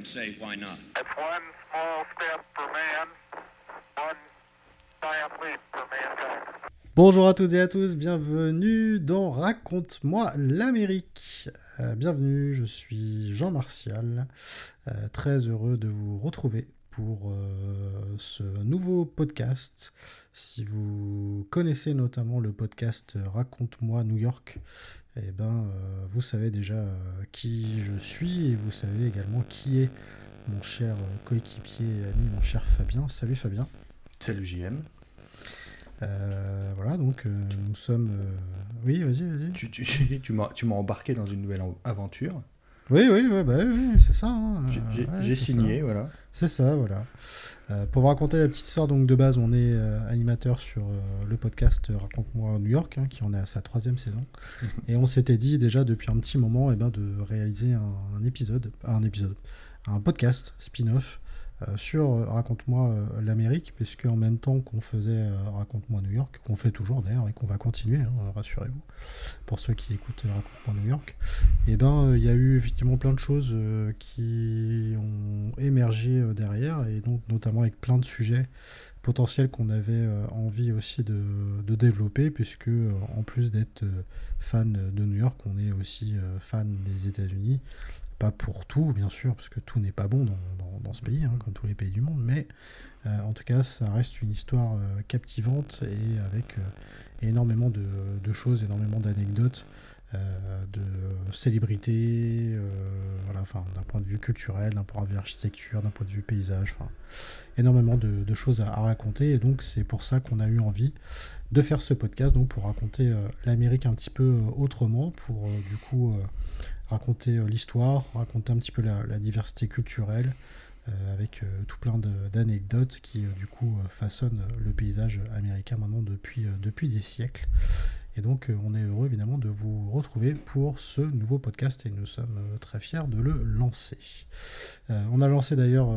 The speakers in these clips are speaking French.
and say why not? It's one small step for man, one giant leap for mankind. Bonjour à toutes et à tous, bienvenue dans Raconte-moi l'Amérique. Euh, bienvenue, je suis Jean Martial, euh, très heureux de vous retrouver pour euh, ce nouveau podcast. Si vous connaissez notamment le podcast Raconte-moi New York, eh ben, euh, vous savez déjà euh, qui je suis et vous savez également qui est mon cher coéquipier et ami, mon cher Fabien. Salut Fabien. Salut JM. Voilà, donc nous sommes. Oui, vas-y, vas-y. Tu, tu, tu m'as embarqué dans une nouvelle en- aventure. Oui, oui, ouais, bah, oui, c'est ça. hein. J'ai Ouais, c'est signé, ça. voilà. C'est ça, voilà. Euh, pour vous raconter la petite histoire, donc de base, on est euh, animateur sur euh, le podcast euh, Raconte-moi New York, hein, qui en est à sa troisième saison. Et on s'était dit déjà depuis un petit moment eh ben, de réaliser un, un épisode, un épisode, un podcast spin-off euh, sur euh, Raconte-moi euh, l'Amérique, puisque en même temps qu'on faisait euh, Raconte-moi New York, qu'on fait toujours d'ailleurs et qu'on va continuer, hein, rassurez-vous, pour ceux qui écoutent euh, Raconte-moi New York, et ben euh, il y a eu effectivement plein de choses euh, qui ont émergé euh, derrière, et donc notamment avec plein de sujets potentiels qu'on avait euh, envie aussi de, développer, puisque euh, en plus d'être euh, fan de New York, on est aussi euh, fan des États-Unis. Pas pour tout, bien sûr, parce que tout n'est pas bon dans, dans- ce pays, hein, comme tous les pays du monde, mais euh, en tout cas, ça reste une histoire euh, captivante et avec euh, énormément de, de choses, énormément d'anecdotes, de célébrités, voilà, enfin, d'un point de vue culturel, d'un point de vue architecture, d'un point de vue paysage, enfin, énormément de, de choses à, à raconter. Et donc, c'est pour ça qu'on a eu envie de faire ce podcast, donc pour raconter l'Amérique un petit peu autrement, pour du coup raconter euh, l'histoire, raconter un petit peu la, diversité culturelle, euh, avec euh, tout plein d'anecdotes qui, du coup, façonnent le paysage américain maintenant depuis, depuis des siècles. Et donc, on est heureux évidemment de vous retrouver pour ce nouveau podcast et nous sommes très fiers de le lancer. On a lancé d'ailleurs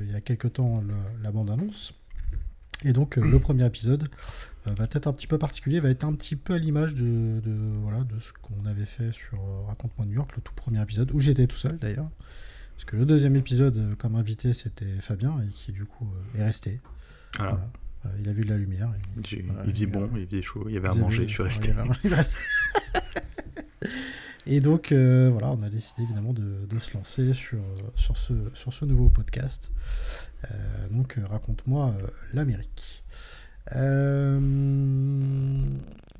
il y a quelques temps la bande-annonce. Et donc, euh, le premier épisode euh, va être un petit peu particulier, va être un petit peu à l'image de, de, voilà, de ce qu'on avait fait sur euh, Raconte-moi New York, le tout premier épisode, où j'étais tout seul d'ailleurs. Parce que le deuxième épisode, comme invité, c'était Fabien, et qui du coup est resté. Voilà. Voilà. Il a vu de la lumière. et- J'ai- voilà, il faisait bon, il faisait chaud, il y avait à manger, je suis resté. Et donc, euh, voilà, on a décidé évidemment de, se lancer sur, sur, ce, sur ce nouveau podcast. Euh, donc, euh, raconte-moi l'Amérique.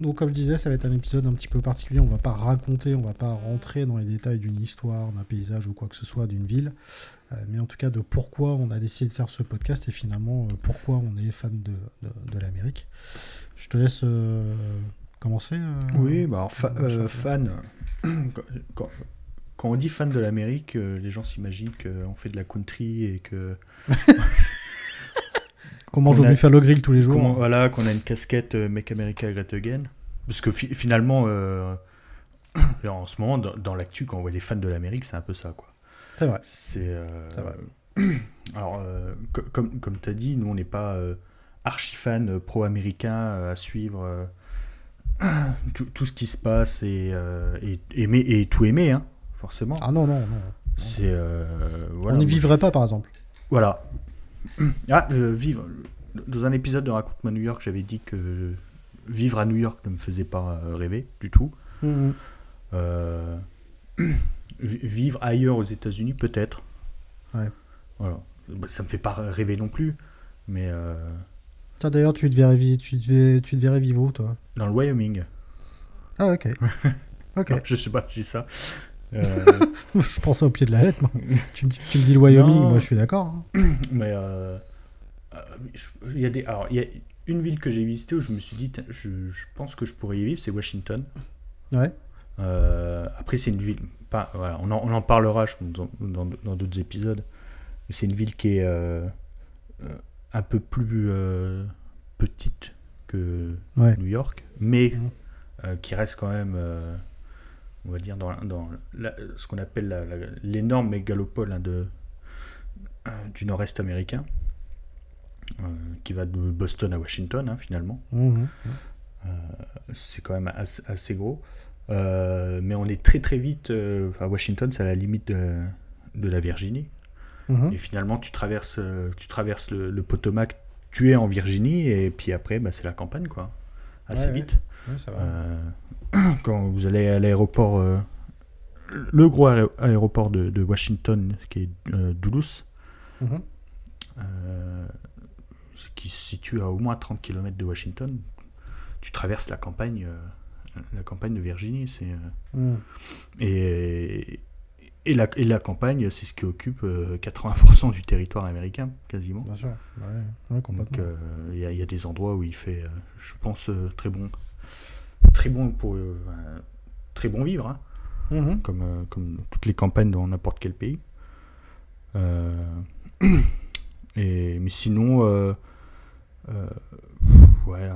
Donc, comme je disais, ça va être un épisode un petit peu particulier. On va pas raconter, on va pas rentrer dans les détails d'une histoire, d'un paysage ou quoi que ce soit d'une ville. Mais en tout cas, de pourquoi on a décidé de faire ce podcast et finalement pourquoi on est fan de, de l'Amérique. Je te laisse euh, commencer. euh, Oui, bah alors, fa- euh, fan. quand, quand- on dit fan de l'Amérique, euh, les gens s'imaginent qu'on fait de la country et que. Qu'on mange qu'on au a- Buffalo Grill tous les jours. Comment- voilà, qu'on a une casquette euh, Make America Great Again. Parce que fi- finalement, euh, en ce moment, dans, dans l'actu, quand on voit les fans de l'Amérique, c'est un peu ça, quoi. C'est vrai. C'est. euh. Alors, euh, co- comme, comme tu as dit, nous, on n'est pas euh, archi-fan euh, pro-américain euh, à suivre euh, tout, tout ce qui se passe et, euh, et, aimer, et tout aimer, hein, forcément. Ah non, non, non. C'est. euh, voilà, on n'y vivrait pas, par exemple. Voilà. Ah, euh, vivre. Dans un épisode de Raconte-moi New York, j'avais dit que vivre à New York ne me faisait pas rêver du tout. Euh, vi- vivre ailleurs aux États-Unis, peut-être. Ouais. Voilà. Bah, Ça me fait pas rêver non plus, mais d'ailleurs, tu te verrais, vi- tu te verrais, tu te verrais vivre où, toi dans le Wyoming. Ah, ok. ok. Non, je sais pas, j'ai ça. Euh, je pensais au pied de la lettre, moi. tu, me, dis- tu me dis le Wyoming, Non. moi je suis d'accord. hein. mais euh, euh, je- il y a des, alors il y a une ville que j'ai visitée où je me suis dit, je, je pense que je pourrais y vivre, c'est Washington. Ouais. Euh, après, c'est une ville. Pas, voilà, on, en, on en parlera je pense, dans dans- d'autres épisodes. Mais c'est une ville qui est un peu plus euh, petite que Ouais. New York, mais Mhm. euh, qui reste quand même, euh, on va dire, dans, dans la- ce qu'on appelle l'énorme mégalopole hein, de, du nord-est américain, qui va de Boston à Washington, hein, finalement. Mhm. c'est quand même assez, assez gros. Euh, mais on est très très vite euh, à Washington, c'est à la limite de, de la Virginie. Mhm. Et finalement, tu traverses, euh, tu traverses le, le Potomac, tu es en Virginie, et puis après, bah, c'est la campagne, quoi. Assez Ouais, vite. Ouais, ça va. Euh, quand vous allez à l'aéroport, euh, le gros aé- aéroport de, de Washington, qui est euh, Dulles, Mhm. qui se situe à au moins 30 km de Washington, tu traverses la campagne, la campagne de Virginie. C'est, Mhm. et, et, la, et la campagne, c'est ce qui occupe euh, 80% du territoire américain, quasiment. Bien sûr. Ouais, ouais, complètement. Donc euh, il y, a- il y a des endroits où il fait, euh, je pense, euh, très bon, très bon pour, euh, euh, très bon vivre, hein, Mhm. comme, euh, comme toutes les campagnes dans n'importe quel pays. Euh, et mais sinon, euh, euh, ouais,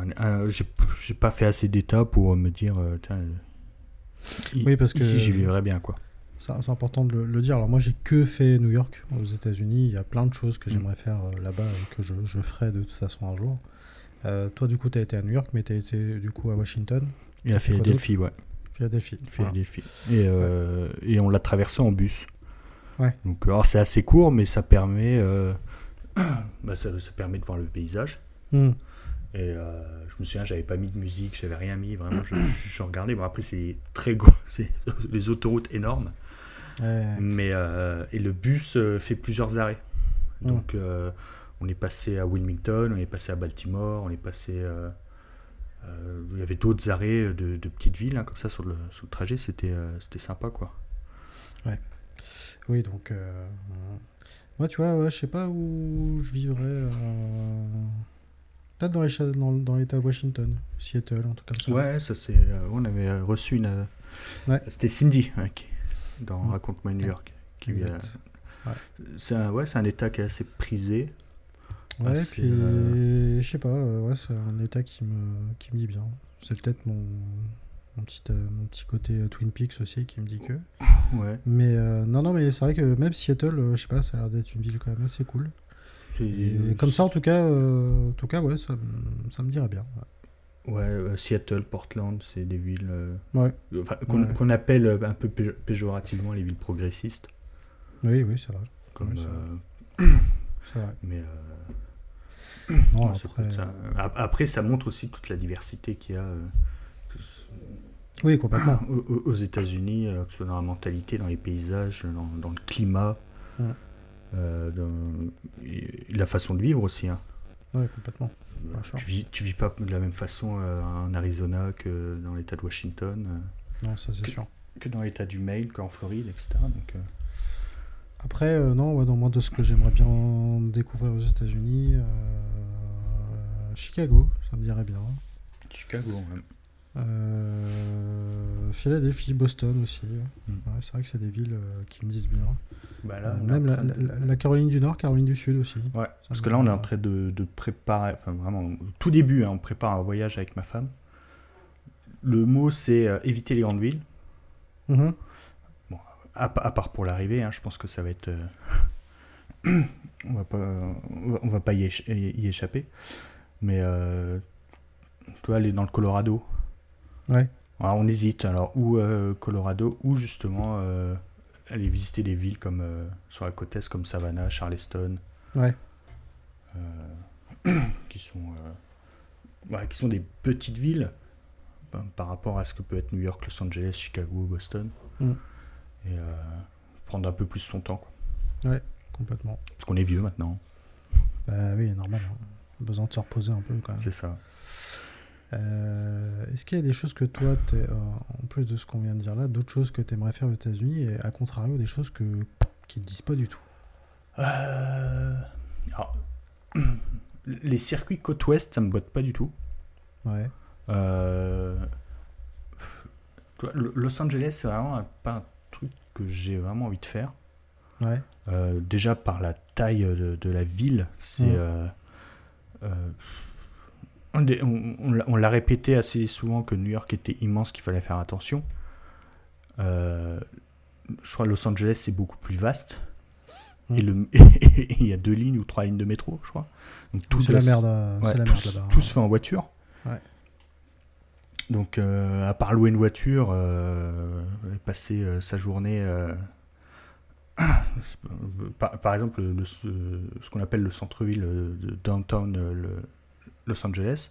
j'ai pas fait assez d'états pour me dire, euh, tiens, i- Oui, parce que- ici j'y vivrais bien, quoi. C'est important de le, le dire. Alors moi, j'ai que fait New York aux États-Unis. Il y a plein de choses que Mm. j'aimerais faire euh, là-bas et que je, je ferai de toute façon un jour. Euh, toi, du coup, tu as été à New York, mais tu as été du coup à Washington, Et à Philadelphie, ouais. Philadelphie. Voilà. Philadelphie. Et, euh, et on l'a traversé en bus. Ouais. Donc, alors c'est assez court, mais ça permet, euh, bah, ça, ça permet de voir le paysage. Mm. Et euh, je me souviens, j'avais pas mis de musique, j'avais rien mis, vraiment, je, je, je regardais. Bon, après, c'est très gros, c'est les autoroutes énormes. Ouais. Mais, euh, et le bus euh, fait plusieurs arrêts. Mm. Donc, euh, on est passé à Wilmington, on est passé à Baltimore, on est passé. il y avait d'autres arrêts de, de petites villes, hein, comme ça, sur le, sur le trajet, c'était c'était sympa, quoi. Oui, donc. euh, Moi, tu vois, ouais, je sais pas où je vivrais. euh, Peut-être dans les dans, l'état de Washington, Seattle, un truc comme ça. Ouais, ça c'est. on avait reçu une. Ouais. C'était Cindy hein, qui- dans Mm. Raconte-moi New York. Qui, a- Exact. c'est un, ouais, c'est un état qui est assez prisé. Ouais, c'est, puis euh, je sais pas, euh, ouais, c'est un état qui me, qui me dit bien. C'est peut-être mon, mon, petit, euh, mon petit côté Twin Peaks aussi qui me dit que. Ouais. Mais euh, non, non, mais c'est vrai que même Seattle, je sais pas, ça a l'air d'être une ville quand même assez cool. Et comme ça, en tout cas, euh, en tout cas ouais, ça, me- ça me dirait bien. Ouais, euh, Seattle, Portland, c'est des villes euh, Ouais, enfin, qu'on Ouais. appelle euh, un peu pé- péjorativement les villes progressistes. oui, oui, c'est vrai. Comme, Ouais, vrai. mais Non, ouais, après, ça. Ap- Après, ça montre aussi toute la diversité qu'il y a Oui, complètement. aux, États-Unis, que ce soit dans la mentalité, dans les paysages, dans, dans le climat, Ouais. euh, dans- la façon de vivre aussi. hein. Ouais, complètement. Tu vis, tu vis pas de la même façon euh, en Arizona que dans l'État de Washington, euh, Non, ça c'est Que- sûr. que dans l'État du Maine, qu'en Floride, etc. Donc, euh, Après, non, ouais, dans moi, de ce que j'aimerais bien découvrir aux États-Unis, Chicago, ça me dirait bien. Chicago, ouais. Euh, Philadelphie, Boston aussi. Mm. Ouais, c'est vrai que c'est des villes euh, qui me disent bien. Bah Euh, même la, train de- la- la Caroline du Nord, Caroline du Sud aussi. Ouais, parce que là, on est en train de, de préparer, enfin vraiment, au tout début, hein, on prépare un voyage avec ma femme. Le mot, c'est éviter les grandes villes, Mhm. à, pa- à part pour l'arrivée, hein, je pense que ça va être... on va pas, on va, on va pas y, éch- y échapper. Mais, tu vois, aller dans le Colorado, Ouais. Alors, on hésite, alors, ou euh, Colorado, ou justement euh, aller visiter des villes comme euh, sur la côte est, comme Savannah, Charleston, Ouais. qui, sont, ouais, qui sont des petites villes ben, par rapport à ce que peut être New York, Los Angeles, Chicago, Boston. Mm. Et prendre un peu plus son temps, quoi. Complètement. parce qu'on est vieux maintenant, Bah oui, normal. hein. Besoin de se reposer un peu quand même. c'est ça. Euh, Est-ce qu'il y a des choses que toi, euh, en plus de ce qu'on vient de dire là, d'autres choses que tu aimerais faire aux États-Unis et à contrario des choses que, qui te disent pas du tout? Euh, alors, les circuits côte ouest, ça me botte pas du tout. Ouais. Euh, Los Angeles, c'est vraiment pas un truc que j'ai vraiment envie de faire. Ouais. Euh, déjà par la taille de, de la ville, c'est. Mm. euh, euh, on, dé- on- on l'a- répété assez souvent que New York était immense, qu'il fallait faire attention. Euh, je crois que Los Angeles, c'est beaucoup plus vaste. Et le- il y a deux lignes ou trois lignes de métro, je crois. Donc C'est la merde, euh, Ouais, c'est la tout, merde là-bas. tout se fait en voiture. Ouais. Donc, euh, à part louer une voiture, euh, et passer euh, sa journée. par, par exemple, le- ce, ce qu'on appelle le centre-ville downtown le- Los Angeles.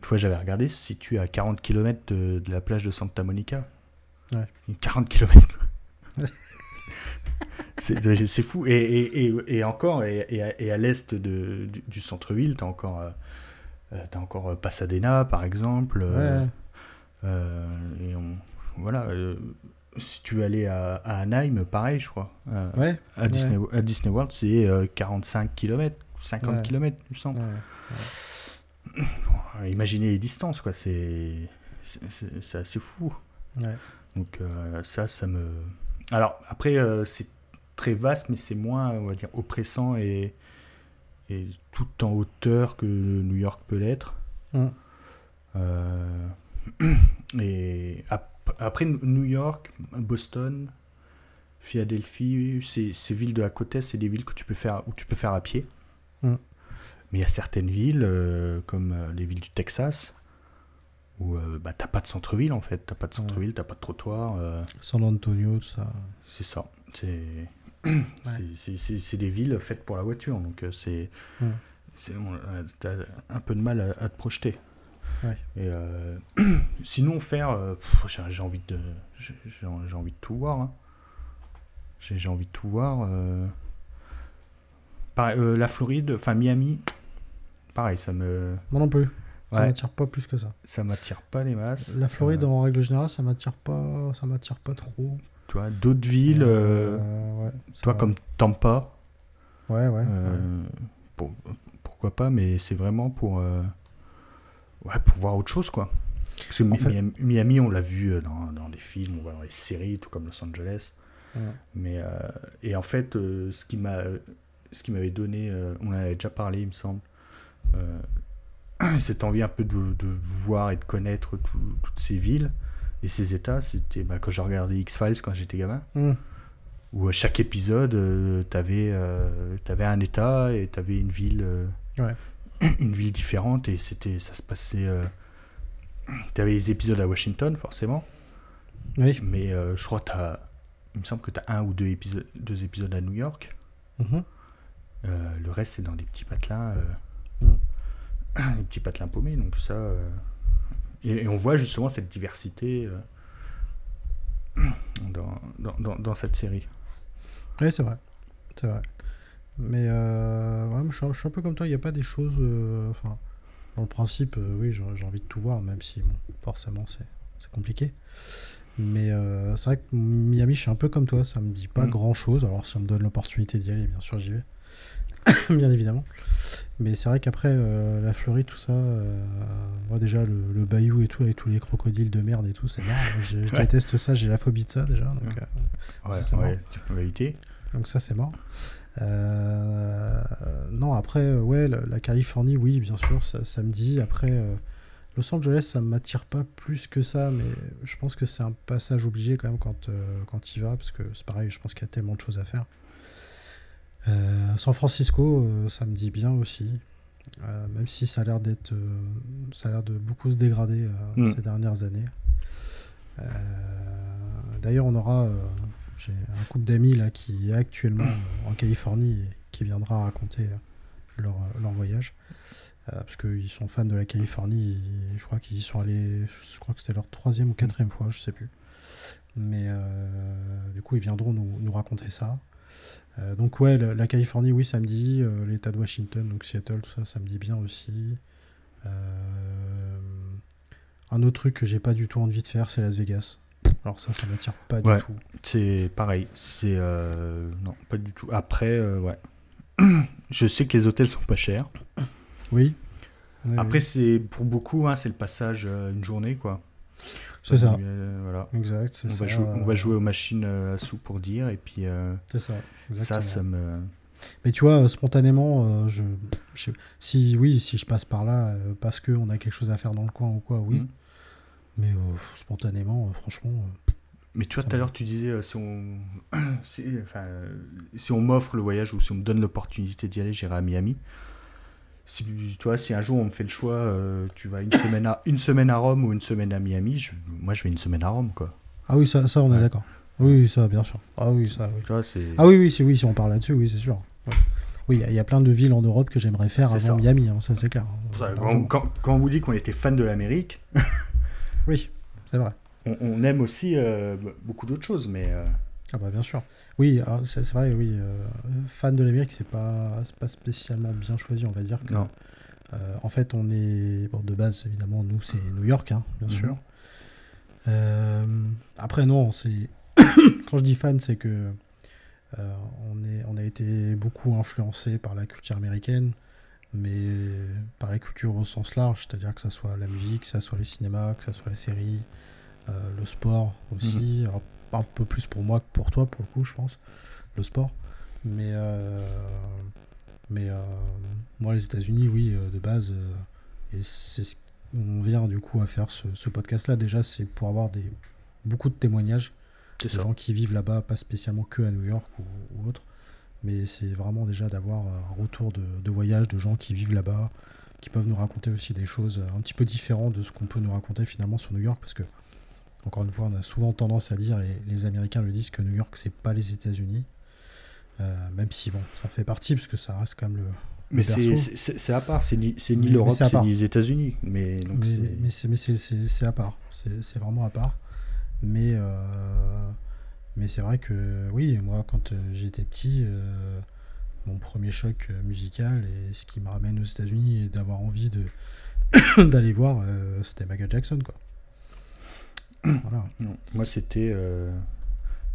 Une fois, j'avais regardé, se situe à 40 km de, de la plage de Santa Monica. Ouais. 40 km. C'est fou. Et, et, et, et encore, et, à, l'est du, du centre-ville, tu as encore, euh, euh, t'as encore euh, Pasadena, par exemple. euh, Ouais. euh, et on, voilà. si tu veux aller à, à Anaheim, pareil, je crois. Ouais. à, Disney, à Disney World, c'est euh, 45 km, 50 Ouais. km, il me semble. ouais. Imaginez les distances, quoi. C'est assez fou. Donc euh, ça, ça me... Alors après, euh, c'est très vaste, mais c'est moins, on va dire, oppressant et, et tout en hauteur que New York peut l'être. Mm. Euh, et ap- après New York, Boston, Philadelphie, ces, ces villes de la côte est, c'est des villes que tu peux faire, où tu peux faire à pied. Mm. Mais il y a certaines villes, euh, comme euh, les villes du Texas, où euh, bah, t'as pas de centre-ville en fait. T'as pas de centre-ville, t'as pas de trottoir. euh, San Antonio, tout ça. c'est ça. C'est des villes faites pour la voiture. Donc c'est. Mm. T'as un peu de mal à, à te projeter. Ouais. Et euh, sinon, faire. j'ai envie de. J'ai envie de tout voir. hein. J'ai j'ai envie de tout voir. Euh. Pareil, euh, la Floride, enfin Miami, pareil, ça me. Moi non plus. Ça Ouais, m'attire pas plus que ça. ça m'attire pas les masses. La Floride, Euh, en règle générale, ça m'attire pas, ça m'attire pas trop. tu vois, d'autres villes, euh, ouais, toi comme Tampa, Ouais, ouais. ouais. Pour- pourquoi pas, mais c'est vraiment pour, ouais, pour voir autre chose, quoi. Parce que fait- Miami, on l'a vu dans, dans des films, on voit dans les séries, tout comme Los Angeles. Ouais. Mais, euh, et en fait, euh, ce qui m'a, ce qui m'avait donné, euh, on en avait déjà parlé, il me semble, euh, cette envie un peu de, de voir et de connaître tout- toutes ces villes et ces états, c'était bah, quand j'ai regardé X-Files quand j'étais gamin Hum, où à chaque épisode, euh, t'avais t'avais un état et t'avais une ville, Ouais. une ville différente et c'était ça se passait. Euh, t'avais les épisodes à Washington forcément, Oui. mais euh, je crois que t'as, il me semble que t'as un ou deux épisodes, deux épisodes à New York. Mhm. Euh, le reste c'est dans des petits patelins, euh, Mm. des petits patelins paumés. Donc ça, euh, et, et on voit justement cette diversité euh, dans, dans, cette série. Oui, c'est vrai. C'est vrai. Mais euh, ouais, je, suis, je suis un peu comme toi, il n'y a pas des choses. euh, Enfin, dans le principe, euh, oui, j'ai envie de tout voir, même si, bon, forcément, c'est compliqué. Mais euh, c'est vrai que Miami, je suis un peu comme toi, ça me dit pas Mm. grand chose. Alors, si on me donne l'opportunité d'y aller, bien sûr, j'y vais. bien évidemment. Mais c'est vrai qu'après, euh, la Floride, tout ça, euh, moi, déjà, le, le bayou et tout, avec tous les crocodiles de merde et tout, c'est marrant. Je, je Ouais. déteste ça, j'ai la phobie de ça, déjà. Donc, Ouais. euh, Ouais, Ça, ouais, réalité. donc ça c'est mort. Euh, non après euh, ouais la, la Californie oui bien sûr ça, ça me dit après Los Angeles ça m'attire pas plus que ça mais je pense que c'est un passage obligé quand même quand quand il va parce que c'est pareil je pense qu'il y a tellement de choses à faire. Euh, San Francisco euh, ça me dit bien aussi Euh, même si ça a l'air d'être ça a l'air de beaucoup se dégrader Mm. ces dernières années. D'ailleurs on aura j'ai un couple d'amis là qui est actuellement en Californie et qui viendra raconter leur, leur voyage. Parce qu'ils sont fans de la Californie. et je crois qu'ils y sont allés. Je crois que c'était leur troisième ou quatrième fois, je sais plus. Mais euh, du coup, ils viendront nous, nous raconter ça. Euh, donc ouais, la, la Californie, oui, ça me dit. euh, L'État de Washington, donc Seattle, tout ça, ça me dit bien aussi. Euh, un autre truc que j'ai pas du tout envie de faire, c'est Las Vegas. Alors ça, ça m'attire pas Ouais. du tout. C'est pareil. C'est. euh, non, pas du tout. Après, ouais. Je sais que les hôtels sont pas chers. Oui. Oui, Après, oui. c'est pour beaucoup, hein, c'est le passage une journée, quoi. C'est ça. Euh, voilà. Exact, c'est On ça. va, jouer, on va jouer aux machines euh, à sous pour dire, et puis euh, C'est ça. ça, ça me. Mais tu vois, spontanément, je, si oui, si je passe par là parce que on a quelque chose à faire dans le coin ou quoi, oui. Mhm. Mais spontanément, franchement, Mais tu vois, tout à l'heure, tu disais euh, si on, si, enfin, euh, si on m'offre le voyage ou si on me donne l'opportunité d'y aller, j'irai à Miami. Si, toi, si un jour on me fait le choix, euh, tu vas une semaine, à, une semaine à Rome ou une semaine à Miami, je- moi je vais une semaine à Rome, quoi. Ah oui, ça, ça on est Ouais. d'accord. Oui, ça, bien sûr. Ah oui, ça, oui. Tu vois, c'est. Ah oui, oui, si, oui, si on parle là-dessus, oui, c'est sûr. Ouais. Oui, il y a- il y a plein de villes en Europe que j'aimerais faire avant ça. Miami, hein, ça c'est clair. Ça, quand, quand- quand on vous dit qu'on était fan de l'Amérique, Oui, c'est vrai. on, on aime aussi euh, beaucoup d'autres choses, mais. euh, Ah bah bien sûr. Oui, c'est vrai, oui. euh, fan de l'Amérique, c'est pas, pas spécialement bien choisi, on va dire. Que, non. euh, en fait, on est. Bon, de base, évidemment, nous, c'est New York, hein, bien Mhm. sûr. Euh, après, non, c'est. Quand je dis fan, c'est que. on, est, on a été beaucoup influencé par la culture américaine, mais par la culture au sens large, c'est-à-dire que ça soit la musique, que ça soit les cinémas, que ça soit les séries, le sport aussi. Alors, un peu plus pour moi que pour toi, pour le coup, je pense, le sport. Mais, euh, mais euh, moi, les États-Unis, oui, euh, de base, et c'est ce qu'on vient du coup à faire ce, ce podcast-là. Déjà, c'est pour avoir des, beaucoup de témoignages C'est de ça. gens qui vivent là-bas, pas spécialement que à New York ou, ou autre. Mais c'est vraiment déjà d'avoir un retour de, de voyage de gens qui vivent là-bas, qui peuvent nous raconter aussi des choses un petit peu différentes de ce qu'on peut nous raconter finalement sur New York. Parce que, encore une fois, on a souvent tendance à dire, et les Américains le disent, que New York, c'est pas les États-Unis. Euh, même si, bon, ça fait partie, parce que ça reste quand même le. Mais c'est- à part, c'est ni, ni l'Europe, c'est ni les États-Unis. Mais donc mais c'est- à part. C'est vraiment à part. Mais, euh, mais c'est vrai que oui, moi, quand euh, j'étais petit, euh, mon premier choc musical et ce qui me ramène aux États-Unis et d'avoir envie d'aller voir, c'était Michael Jackson, quoi. Voilà. Moi, c'était. euh,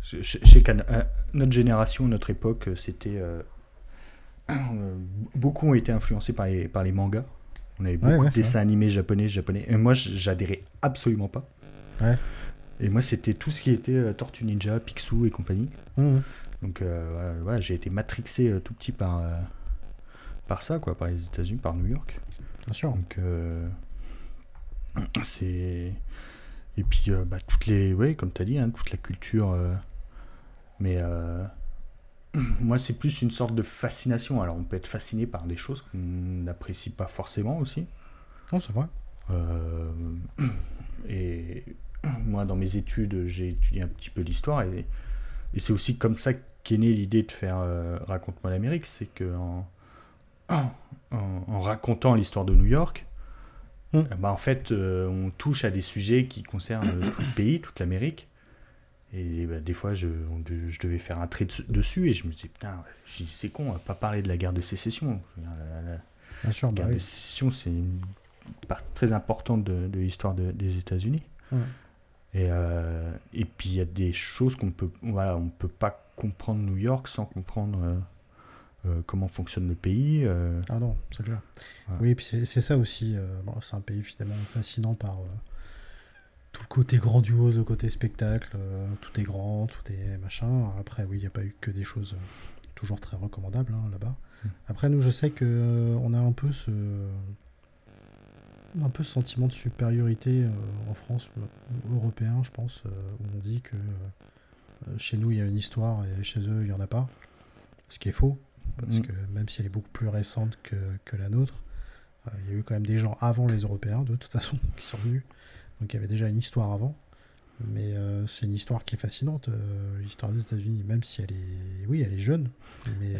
je, sais qu'à notre génération, notre époque, c'était. euh, euh, beaucoup ont été influencés par les, par les mangas. On avait beaucoup Ouais, ouais, de dessins animés japonais, japonais. Et moi, j'adhérais absolument pas. Ouais. Et moi, c'était tout ce qui était euh, Tortue Ninja, Picsou et compagnie. Mmh, Donc, euh, voilà, j'ai été matrixé euh, tout petit par, euh, par ça, quoi, par les États-Unis, par New York. bien sûr. Donc, euh, c'est. Et puis, euh, bah, toutes les. Ouais, comme tu as dit, hein, toute la culture. euh, Mais euh, moi, c'est plus une sorte de fascination. Alors, on peut être fasciné par des choses qu'on n'apprécie pas forcément aussi. Non, c'est vrai. Et moi, dans mes études, j'ai étudié un petit peu l'histoire. Et, et c'est aussi comme ça qu'est née l'idée de faire Raconte-moi l'Amérique. C'est que en, en, en racontant l'histoire de New York, Ben, en fait, euh, on touche à des sujets qui concernent euh, tout le pays, toute l'Amérique. Et bah, des fois, je, on de- je devais faire un trait dessus- dessus et je me disais, putain, dis, c'est con, on va pas parler de la guerre de sécession. La- la- la- Bien sûr, bah guerre de oui. sécession, c'est une part très importante de, de l'histoire de- des États-Unis. Ouais. Et, euh, et puis il y a des choses qu'on peut, voilà, on peut pas comprendre New York sans comprendre euh, euh, comment fonctionne le pays. euh. Ah non, c'est clair. Oui, puis c'est ça aussi. euh, bon, c'est un pays finalement fascinant par euh, tout le côté grandiose, le côté spectacle. euh, tout est grand, tout est machin. Après, oui, il n'y a pas eu que des choses euh, toujours très recommandables hein, là-bas. Mm. Après, nous, je sais que euh, on a un peu ce un peu ce sentiment de supériorité euh, en France, euh, européen, je pense, euh, où on dit que euh, chez nous il y a une histoire et chez eux il n'y en a pas. Ce qui est faux, parce Mm. que même si elle est beaucoup plus récente que, que la nôtre, euh, il y a eu quand même des gens avant les Européens, de toute façon, qui sont venus. Donc il y avait déjà une histoire avant. Mais euh, c'est une histoire qui est fascinante, euh, l'histoire des États-Unis, même si elle est, oui, elle est jeune, mais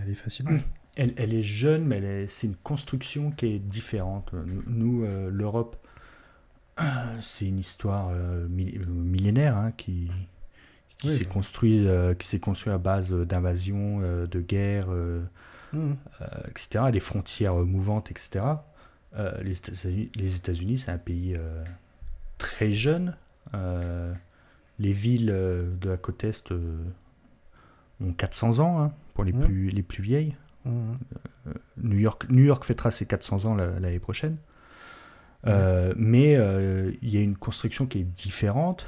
elle est fascinante. Elle, elle est jeune, mais est- c'est une construction qui est différente. Nous, euh, l'Europe, c'est une histoire millénaire hein, qui, qui Oui, s'est bah. construite, euh, qui s'est construit à base d'invasions, euh, de guerres. euh, euh, etc., des frontières euh, mouvantes, etc. Euh, les États-Unis, États-Unis, c'est un pays euh, très jeune. Euh, les villes euh, de la côte Est euh, ont 400 ans hein, pour les, Mhm. plus, les plus vieilles. Mhm. New York, New York fêtera ses 400 ans la- l'année prochaine. Euh, mais euh, il y a une construction qui est différente.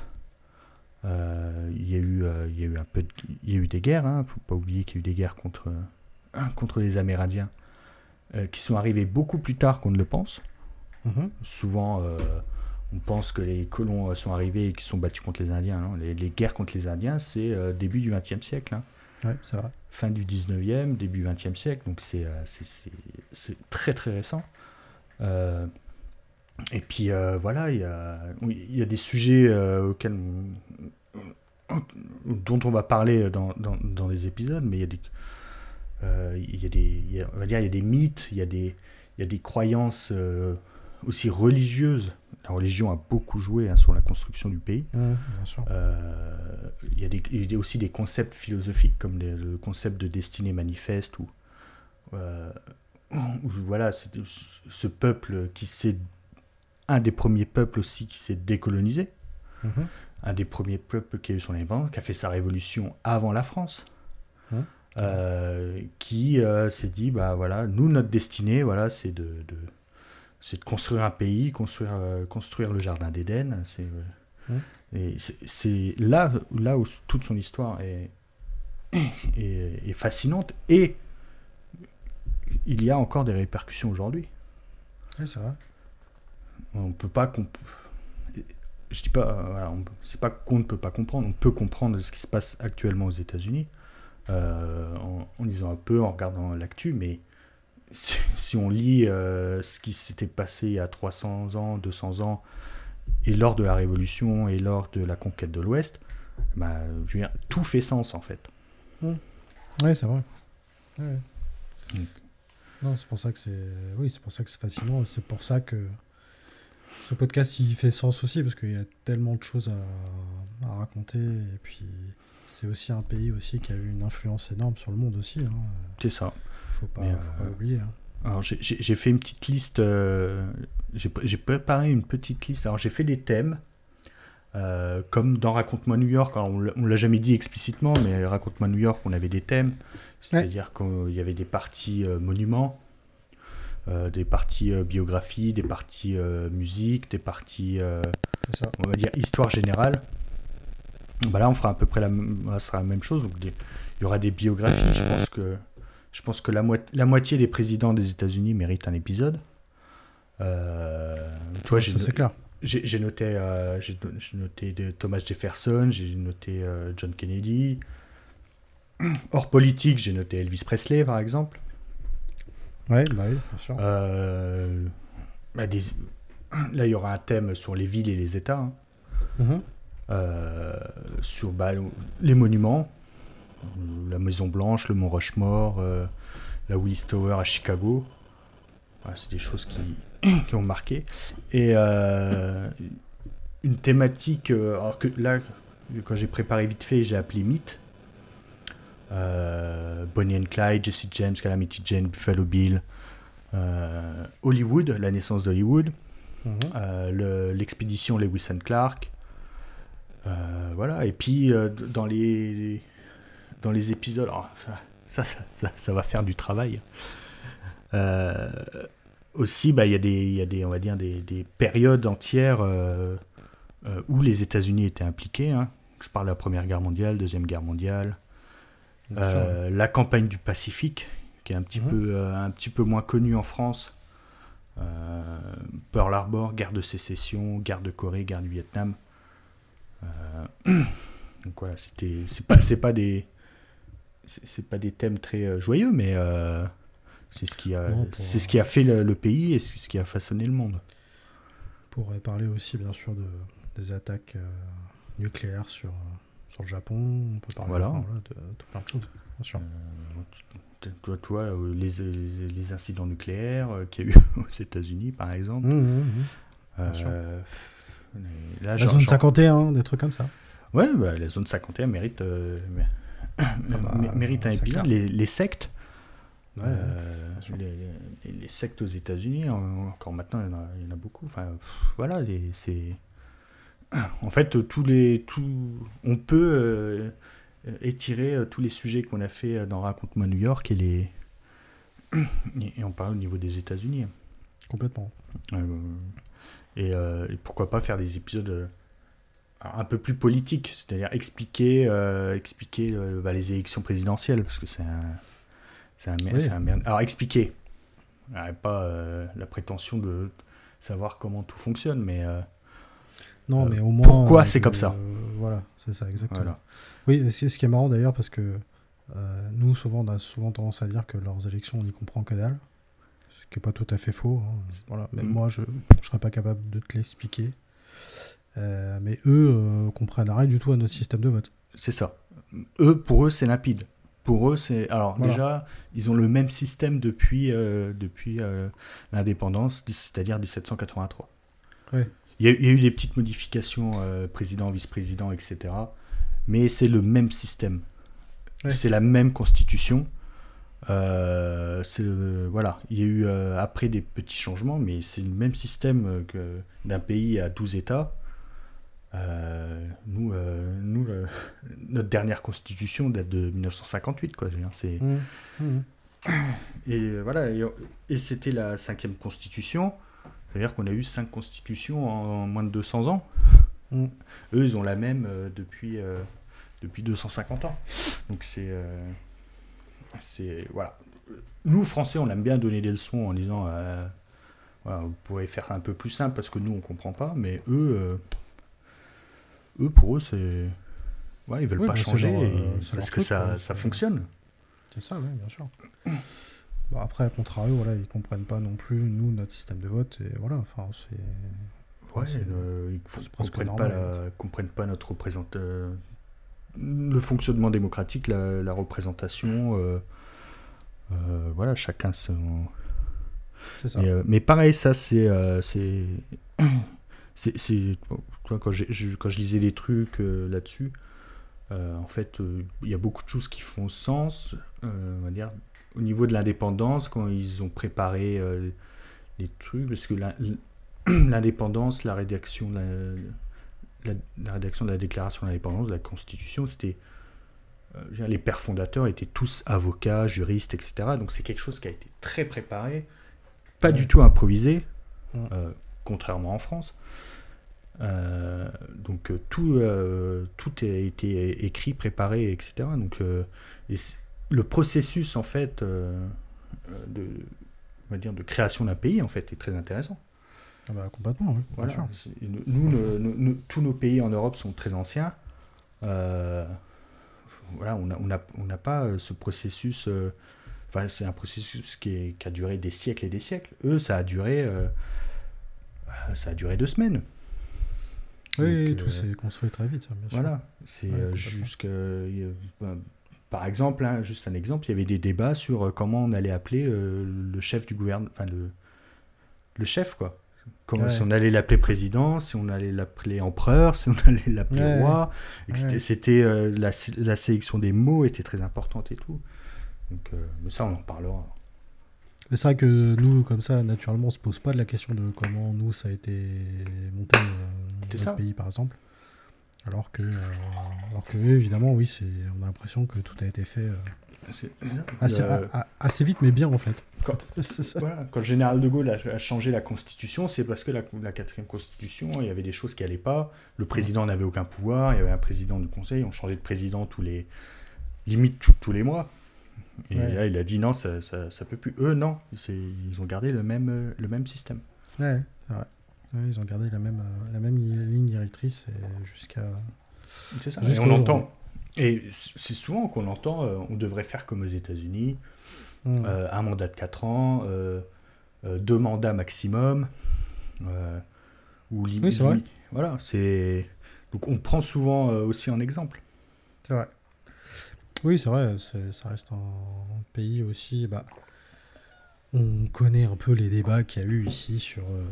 Euh, Il y, a eu, euh, il y a eu un peu de- il y a eu des guerres, hein, faut pas oublier qu'il y a eu des guerres contre, euh, contre les Amérindiens euh, qui sont arrivées beaucoup plus tard qu'on ne le pense. Mhm. Souvent, on pense que les colons sont arrivés et qu'ils sont battus contre les Indiens. non. Les, les guerres contre les Indiens, c'est euh, début du XXe siècle. hein. Ouais, c'est vrai. fin du 19e, début 20e siècle, donc c'est euh, très très récent. Euh, et puis euh, voilà, il y a, oui, il y a des sujets euh, auxquels on- dont on va parler dans, dans, dans les épisodes, mais il y a des, euh, il y a des, il y a- on va dire, il y a des mythes, il y a des, il y a des croyances euh, aussi religieuses. La religion a beaucoup joué hein, sur la construction du pays. Ouais, bien sûr. Euh, il y a, des, il y a aussi des concepts philosophiques comme les- le concept de destinée manifeste ou euh, voilà c'est ce peuple qui s'est un des premiers peuples aussi qui s'est décolonisé Mhm. un des premiers peuples qui a eu son indépendance qui a fait sa révolution avant la France Hein. euh, qui euh, s'est dit bah voilà nous notre destinée voilà c'est de, de- c'est de construire un pays construire euh, construire le jardin d'Éden c'est Hein. et c'est- là là où toute son histoire est, est, est fascinante et il y a encore des répercussions aujourd'hui Ouais, c'est vrai. On peut pas je dis pas voilà, c'est pas qu'on ne peut pas comprendre on peut comprendre ce qui se passe actuellement aux États-Unis euh, en, en lisant un peu en regardant l'actu mais si, si on lit euh, ce qui s'était passé il y a 300 ans 200 ans et lors de la révolution et lors de la conquête de l'Ouest bah, je veux dire, tout fait sens en fait Ouais, c'est vrai. Ouais. Donc. Non, c'est pour ça que c'est. Oui, c'est pour ça que c'est fascinant. C'est pour ça que ce podcast il fait sens aussi parce qu'il y a tellement de choses à, à raconter et puis c'est aussi un pays aussi qui a eu une influence énorme sur le monde aussi. Hein. c'est ça Faut pas, Mais, faut euh, pas l'oublier. hein. Alors j'ai- fait une petite liste, euh, j'ai préparé une petite liste. Alors j'ai fait des thèmes, euh, comme dans Raconte-moi New York. Alors on l'a- jamais dit explicitement, mais Raconte-moi New York, on avait des thèmes. C'est-à-dire qu'il y avait des parties euh, monuments, euh, des parties euh, biographie, des parties euh, musique, des parties, euh, on va dire, histoire générale. Bah là, on fera à peu près la, même- ça sera la même chose. Donc des- il y aura des biographies. Je pense que, je pense que la, moit- la moitié des présidents des États-Unis méritent un épisode. Toi, j'ai ça c'est clair. j'ai noté, j'ai no- j'ai noté de Thomas Jefferson, j'ai noté John Kennedy. Hors politique, j'ai noté Elvis Presley, par exemple. Ouais, bah oui, bien sûr. Euh, bah, des- Là, il y aura un thème sur les villes et les États. hein. Mhm. Euh, sur bah, les monuments, la Maison Blanche, le Mont Rushmore, euh, la Willis Tower à Chicago. Voilà, c'est des choses qui, qui ont marqué. Et euh, une thématique, alors que là, quand j'ai préparé vite fait, j'ai appelé mythe. Euh, Bonnie and Clyde, Jesse James, Calamity Jane, Buffalo Bill, euh, Hollywood, la naissance d'Hollywood, Mhm. euh, le- l'expédition Lewis and Clark. Voilà, et puis dans les dans les épisodes, alors, ça, ça, ça, va faire du travail. Euh, aussi, bah, il y a des, y a des, on va dire des, des périodes entières euh, euh, où les États-Unis étaient impliqués. hein. Je parle de la Première Guerre mondiale, Deuxième Guerre mondiale. Euh, la campagne du Pacifique, qui est un petit, Mhm. peu, euh, un petit peu moins connue en France. Euh, Pearl Harbor, guerre de sécession, guerre de Corée, guerre du Vietnam. Donc voilà, c'était, c'est pas, c'est pas des, c'est, pas des thèmes très joyeux, mais c'est ce qui a, Non, pour- c'est ce qui a fait le, le pays et c'est ce qui a façonné le monde. On pourrait parler aussi, bien sûr, de, des attaques euh, nucléaires sur, sur le Japon. On peut parler Voilà. de, de plein de choses, bien sûr. Euh, toi, toi, euh, les, les, les incidents nucléaires euh, qu'il y a eu aux États-Unis, par exemple. Sûr. Euh, là, La j'en- zone j'en- 51, des trucs comme ça. Ouais, bah, la zone 51 mérite, euh, mé- bah, mé- mérite un épisode. Les, les sectes, Ouais, les, sectes aux États-Unis, en- encore maintenant, il y en a, il y en a beaucoup. Enfin, pff, voilà, c'est. En fait, tous les, tout, on peut euh, étirer euh, tous les sujets qu'on a fait euh, dans Raconte-moi New York et les. Et on parle au niveau des États-Unis. Complètement. Et, et pourquoi pas faire des épisodes un peu plus politiques, c'est-à-dire expliquer, euh, expliquer euh, bah, les élections présidentielles, parce que c'est un, c'est un, Oui. c'est un mer- Alors expliquer, pas euh, la prétention de savoir comment tout fonctionne, mais Non, Euh, mais au moins. pourquoi euh, c'est comme ça Voilà, c'est ça, exactement. voilà. Oui, ce qui est marrant d'ailleurs, parce que Euh, nous, souvent, on a souvent tendance à dire que leurs élections, on n'y comprend que dalle. Ce qui n'est pas tout à fait faux. hein. Voilà. Même Mm. moi, je ne serais pas capable de te l'expliquer. Euh, mais eux euh, comprennent rien du tout à notre système de vote. C'est ça. Eux, pour eux, c'est limpide. Pour eux, c'est. Alors, Voilà. déjà, ils ont le même système depuis, euh, depuis euh, l'indépendance, c'est-à-dire 1783. Ouais. Il y, a, il y a eu des petites modifications, euh, président, vice-président, etc. Mais c'est le même système. Ouais. C'est la même constitution. Euh, le- voilà, il y a eu euh, après des petits changements, mais c'est le même système euh, que d'un pays à 12 États. Euh, nous, euh, notre dernière constitution date de 1958, quoi. C'est Mmh. Mmh. et euh, voilà, et, et c'était la cinquième constitution. C'est-à-dire qu'on a eu cinq constitutions en, moins de 200 ans. Mm. Eux, ils ont la même euh, depuis, euh, depuis 250 ans. Donc c'est... euh, c'est voilà. Nous, Français, on aime bien donner des leçons en disant... euh, voilà, vous pourrez faire un peu plus simple parce que nous, on comprend pas. Mais eux, eux pour eux, c'est... Ouais, ils veulent Oui, pas bah, changer et- parce que ça, ça fonctionne. C'est ça, oui, bien sûr. Bon, après, à contrario, voilà, ils comprennent pas non plus, nous, notre système de vote. Et voilà, enfin, c'est. Ouais, c'est- le- ils comprennent, pas la- comprennent pas notre représentation. Le fonctionnement démocratique, la, la représentation. euh, euh, voilà, chacun son. Ça. Mais, euh, mais pareil, ça, c'est. euh, quand, je, quand je lisais des trucs euh, là-dessus, euh, en fait, euh, il y a beaucoup de choses qui font sens. euh, on va dire, au niveau de l'indépendance, quand ils ont préparé euh, les trucs, parce que l'indépendance, la rédaction de la, la- la rédaction de la déclaration d'indépendance, de la Constitution, c'était. euh, les pères fondateurs étaient tous avocats, juristes, etc. Donc c'est quelque chose qui a été très préparé, pas du tout improvisé, Ouais. euh, contrairement en France. Donc tout, tout a été écrit, préparé, etc. Donc et le processus en fait euh, de, on va dire, de création d'un pays en fait est très intéressant. Ah bah, complètement, oui. Voilà. Nous, tous nos pays en Europe sont très anciens. Euh, voilà, on n'a on a, on n'a pas euh, ce processus. euh, Enfin, c'est un processus qui, est- qui a duré des siècles et des siècles. Eux, ça a duré, ça a duré deux semaines. Oui, Donc, tout s'est construit très vite, bien sûr. Voilà, c'est Ouais, euh, par exemple, hein, juste un exemple, il y avait des débats sur euh, comment on allait appeler euh, le chef du gouvernement, enfin le, le chef quoi. Comment, Ouais. Si on allait l'appeler président, si on allait l'appeler empereur, si on allait l'appeler Ouais. roi. c'était- euh, la, la sélection des mots était très importante et tout. Donc, euh, mais ça, on en parlera. C'est vrai que nous, comme ça, naturellement, on se pose pas de la question de comment nous, ça a été monté C'est notre ça. pays, par exemple. Alors que, euh, alors que évidemment, oui, c'est, on a l'impression que tout a été fait euh, assez, le- a- a- assez vite, mais bien, en fait. Quand-. Voilà, le général de Gaulle a, a changé la constitution, c'est parce que la, la quatrième constitution, il y avait des choses qui n'allaient pas. Le président n'avait aucun pouvoir, il y avait un président du conseil, on changeait de président tous les. limite tous- tous les mois. Et Ouais. là, il a dit non, ça, ça, ça peut plus. Eux, non, ils ont gardé le même, euh, le même système. Ouais, c'est vrai. Ouais, ils ont gardé la même, euh, la même li- ligne directrice jusqu'à. C'est ça. Et on entend. Et c'est souvent qu'on entend, euh, on devrait faire comme aux États-Unis, Hum. euh, un mandat de 4 ans, euh, euh, deux mandats maximum. euh, ou lim- Oui, c'est vrai. Voilà, c'est. Donc on prend souvent euh, aussi en exemple. C'est vrai. Oui, c'est vrai, ça reste un, un pays aussi. Bah, on connaît un peu les débats qu'il y a eu ici sur euh,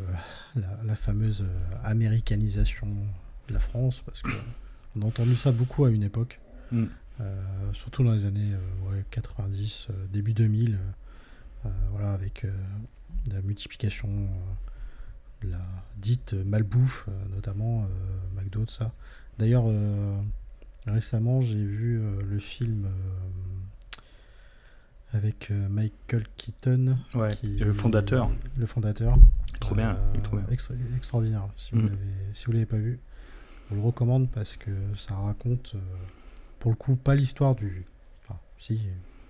la, la fameuse euh, américanisation de la France, parce que on a entendu ça beaucoup à une époque, Mm. euh, surtout dans les années euh, ouais, 90, euh, début 2000, euh, voilà, avec la multiplication de la dite malbouffe, notamment McDo, tout ça. D'ailleurs, récemment, j'ai vu le film avec euh, Michael Keaton, Ouais, qui- le fondateur. Le fondateur. Trop bien, il est trop bien. extra- extraordinaire. Si vous Mm. l'avez si vous l'avez pas vu, vous le recommande parce que ça raconte, euh, pour le coup, pas l'histoire du. Enfin, si,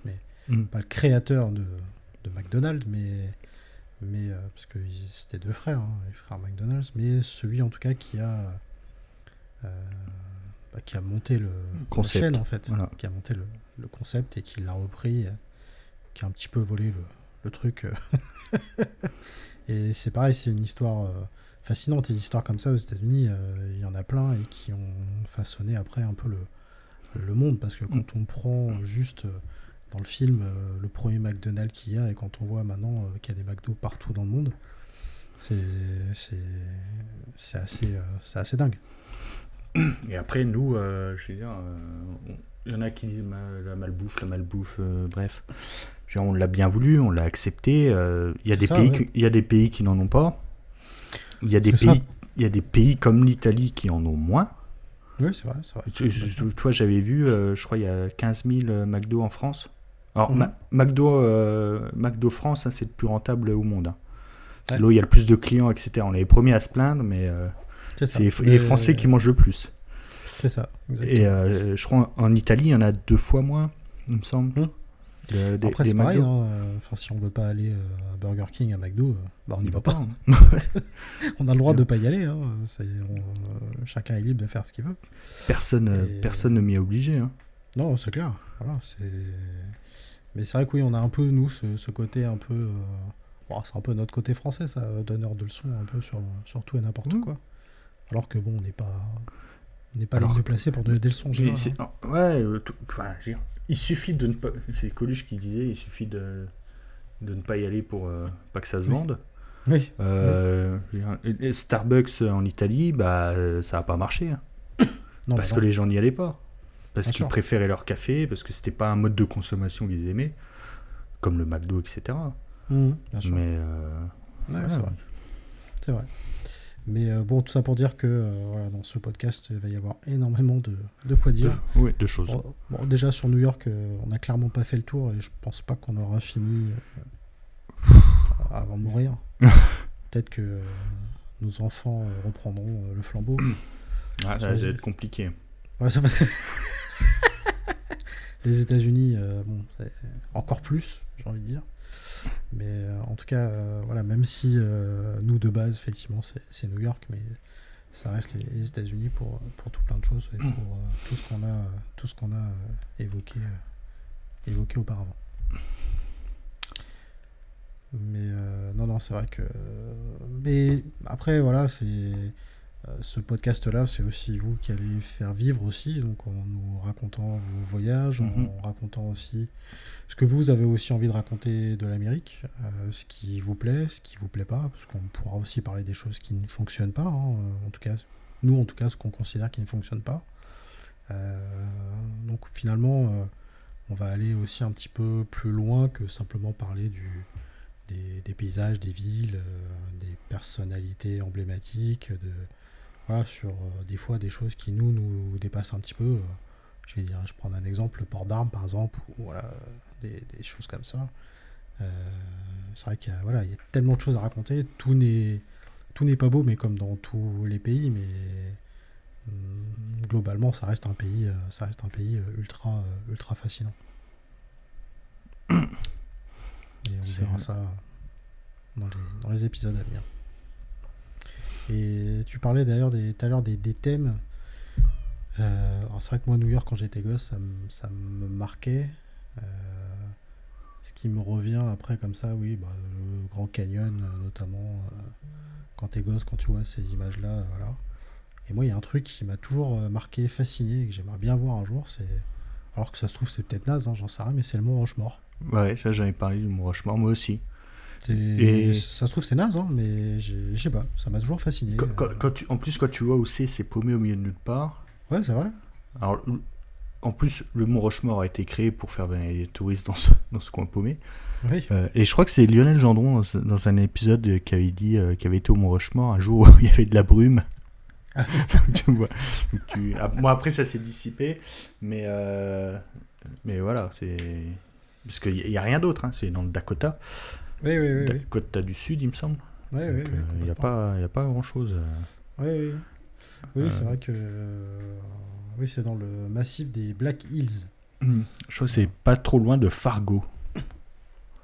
mais Mm. pas le créateur de, de McDonald's, mais. mais euh, parce que c'était deux frères, hein, les frères McDonald's, mais celui en tout cas qui a. euh, bah, qui a monté le Concept, la chaîne en fait, voilà. qui a monté le, le concept et qui l'a repris, euh, qui a un petit peu volé le, truc. euh. et c'est pareil, c'est une histoire euh, fascinante. Et l'histoire comme ça aux États-Unis, euh, il y en a plein et qui ont façonné après un peu le, le monde. Parce que quand on prend juste dans le film le premier McDonald's qu'il y a et quand on voit maintenant qu'il y a des McDo partout dans le monde, c'est assez, c'est assez dingue. Et après, nous, je veux dire, il y en a qui disent ma- la malbouffe, la malbouffe, bref. On l'a bien voulu, on l'a accepté. euh, Il y, a des pays qui- il y a des pays qui n'en ont pas. Il y a des pays, il y a des pays comme l'Italie qui en ont moins. Oui, c'est vrai, c'est vrai. Tu, tu- toi, j'avais vu, euh, je crois, il y a 15 000 euh, McDo en France. Alors, McDo, euh, McDo France, hein, c'est le plus rentable au monde. hein. C'est Ouais. là où il y a le plus de clients, etc. On est les premiers à se plaindre, mais euh, C'est les Français qui mangent le plus. C'est ça, exactement. Et je crois en Italie, il y en a deux fois moins, il me semble. Hmm. Des- Après, c'est pareil. Hein, euh, Enfin, si on veut pas aller euh, à Burger King, à McDo, euh, bah, on n'y va pas. hein. On a le droit de pas y aller. hein, on- euh, chacun est libre de faire ce qu'il veut. Personne, euh, Et- personne ne m'y a obligé. Non, c'est clair. Voilà. Mais c'est vrai que oui, on a un peu nous ce, ce côté un peu. euh, bon, c'est un peu notre côté français, ça, donneur de leçons un peu sur, sur tout et n'importe Mhm. quoi. Alors que bon, on n'est pas. On n'est pas Alors les mieux pour donner des leçons. général, hein. ouais, euh, tout- enfin, je veux dire, il suffit de ne pas. C'est Coluche qui disait, il suffit de, de ne pas y aller pour euh, pas que ça se vende. Oui, Euh, dire, Starbucks en Italie, bah, ça n'a pas marché. hein, non, parce bah que non. les gens n'y allaient pas. Parce qu'ils préféraient leur café, parce que c'était pas un mode de consommation qu'ils aimaient, comme le McDo, etc. Mhm, bien sûr. Mais euh, Ouais, voilà. c'est vrai. Mais euh, bon, tout ça pour dire que euh, voilà, dans ce podcast, il va y avoir énormément de, de quoi dire. ouais, deux choses. Bon, bon, déjà sur New York, euh, on n'a clairement pas fait le tour et je pense pas qu'on aura fini avant de mourir. Peut-être que nos enfants reprendront le flambeau. Ah, ça va être compliqué. Ouais, ça va- Les États-Unis, bon, encore plus, j'ai envie de dire. Mais euh, en tout cas, euh, voilà, même si euh, nous de base, effectivement, c'est New York, mais ça reste les, les États-Unis pour, pour tout plein de choses et pour tout ce qu'on a, tout ce a évoqué, évoqué auparavant. Mais non, non, c'est vrai que. Mais après, voilà, c'est. Euh, ce podcast-là, c'est aussi vous qui allez faire vivre aussi, donc en nous racontant vos voyages, Mhm. en racontant aussi ce que vous avez aussi envie de raconter de l'Amérique, euh, ce qui vous plaît, ce qui vous plaît pas, parce qu'on pourra aussi parler des choses qui ne fonctionnent pas, hein, euh, en tout cas, nous en tout cas, ce qu'on considère qui ne fonctionne pas. Euh, donc finalement, euh, on va aller aussi un petit peu plus loin que simplement parler du, des, des paysages, des villes, des personnalités emblématiques, de, voilà, sur euh, des fois des choses qui nous, nous dépassent un petit peu. euh, je vais dire, je prends un exemple, le port d'armes par exemple, ou voilà, des, des choses comme ça. Euh, c'est vrai qu'il y a, voilà, il y a tellement de choses à raconter, tout n'est tout n'est pas beau, mais comme dans tous les pays, mais hum, globalement, ça reste un pays, ça reste un pays ultra, ultra fascinant. Et on verra ça dans les, dans les épisodes à venir. Et tu parlais d'ailleurs tout à l'heure des, des thèmes. Euh, c'est vrai que moi, New York, quand j'étais gosse, ça, me- ça marquait. Euh, ce qui me revient après, comme ça, oui, bah, le Grand Canyon, euh, notamment, quand t'es gosse, quand tu vois ces images-là, voilà. Et moi, il y a un truc qui m'a toujours marqué, fasciné, et que j'aimerais bien voir un jour, c'est. Alors que ça se trouve, c'est peut-être naze, hein, j'en sais rien, mais c'est le Mont Rochemort. Ouais, j'en ai parlé du Mont Rochemort, moi aussi. Et- Ça se trouve, c'est naze, hein, mais je sais pas, ça m'a toujours fasciné. Quand- euh. quand- quand tu- en plus, quand tu vois où c'est, c'est paumé au milieu de nulle part. Ouais, c'est vrai. Alors, en plus, le Mont Rochemort a été créé pour faire venir les touristes dans ce, dans ce coin paumé. Oui. Euh, et je crois que c'est Lionel Gendron dans, dans un épisode euh, qui avait dit euh, qu'il avait été au Mont Rochemort un jour où il y avait de la brume. Ah. Tu vois, tu- ah, bon, après, ça s'est dissipé, mais, euh, mais voilà, c'est. Parce qu'il n'y a, rien d'autre, hein, c'est dans le Dakota, Oui, oui, oui. oui. Dakota du Sud, il me semble. Donc, oui, euh, oui, il n'y a, pas- il y a pas grand chose. Oui, oui. Oui, c'est Euh. vrai que. euh, Oui, c'est dans le massif des Black Hills. Je crois que c'est pas trop loin de Fargo.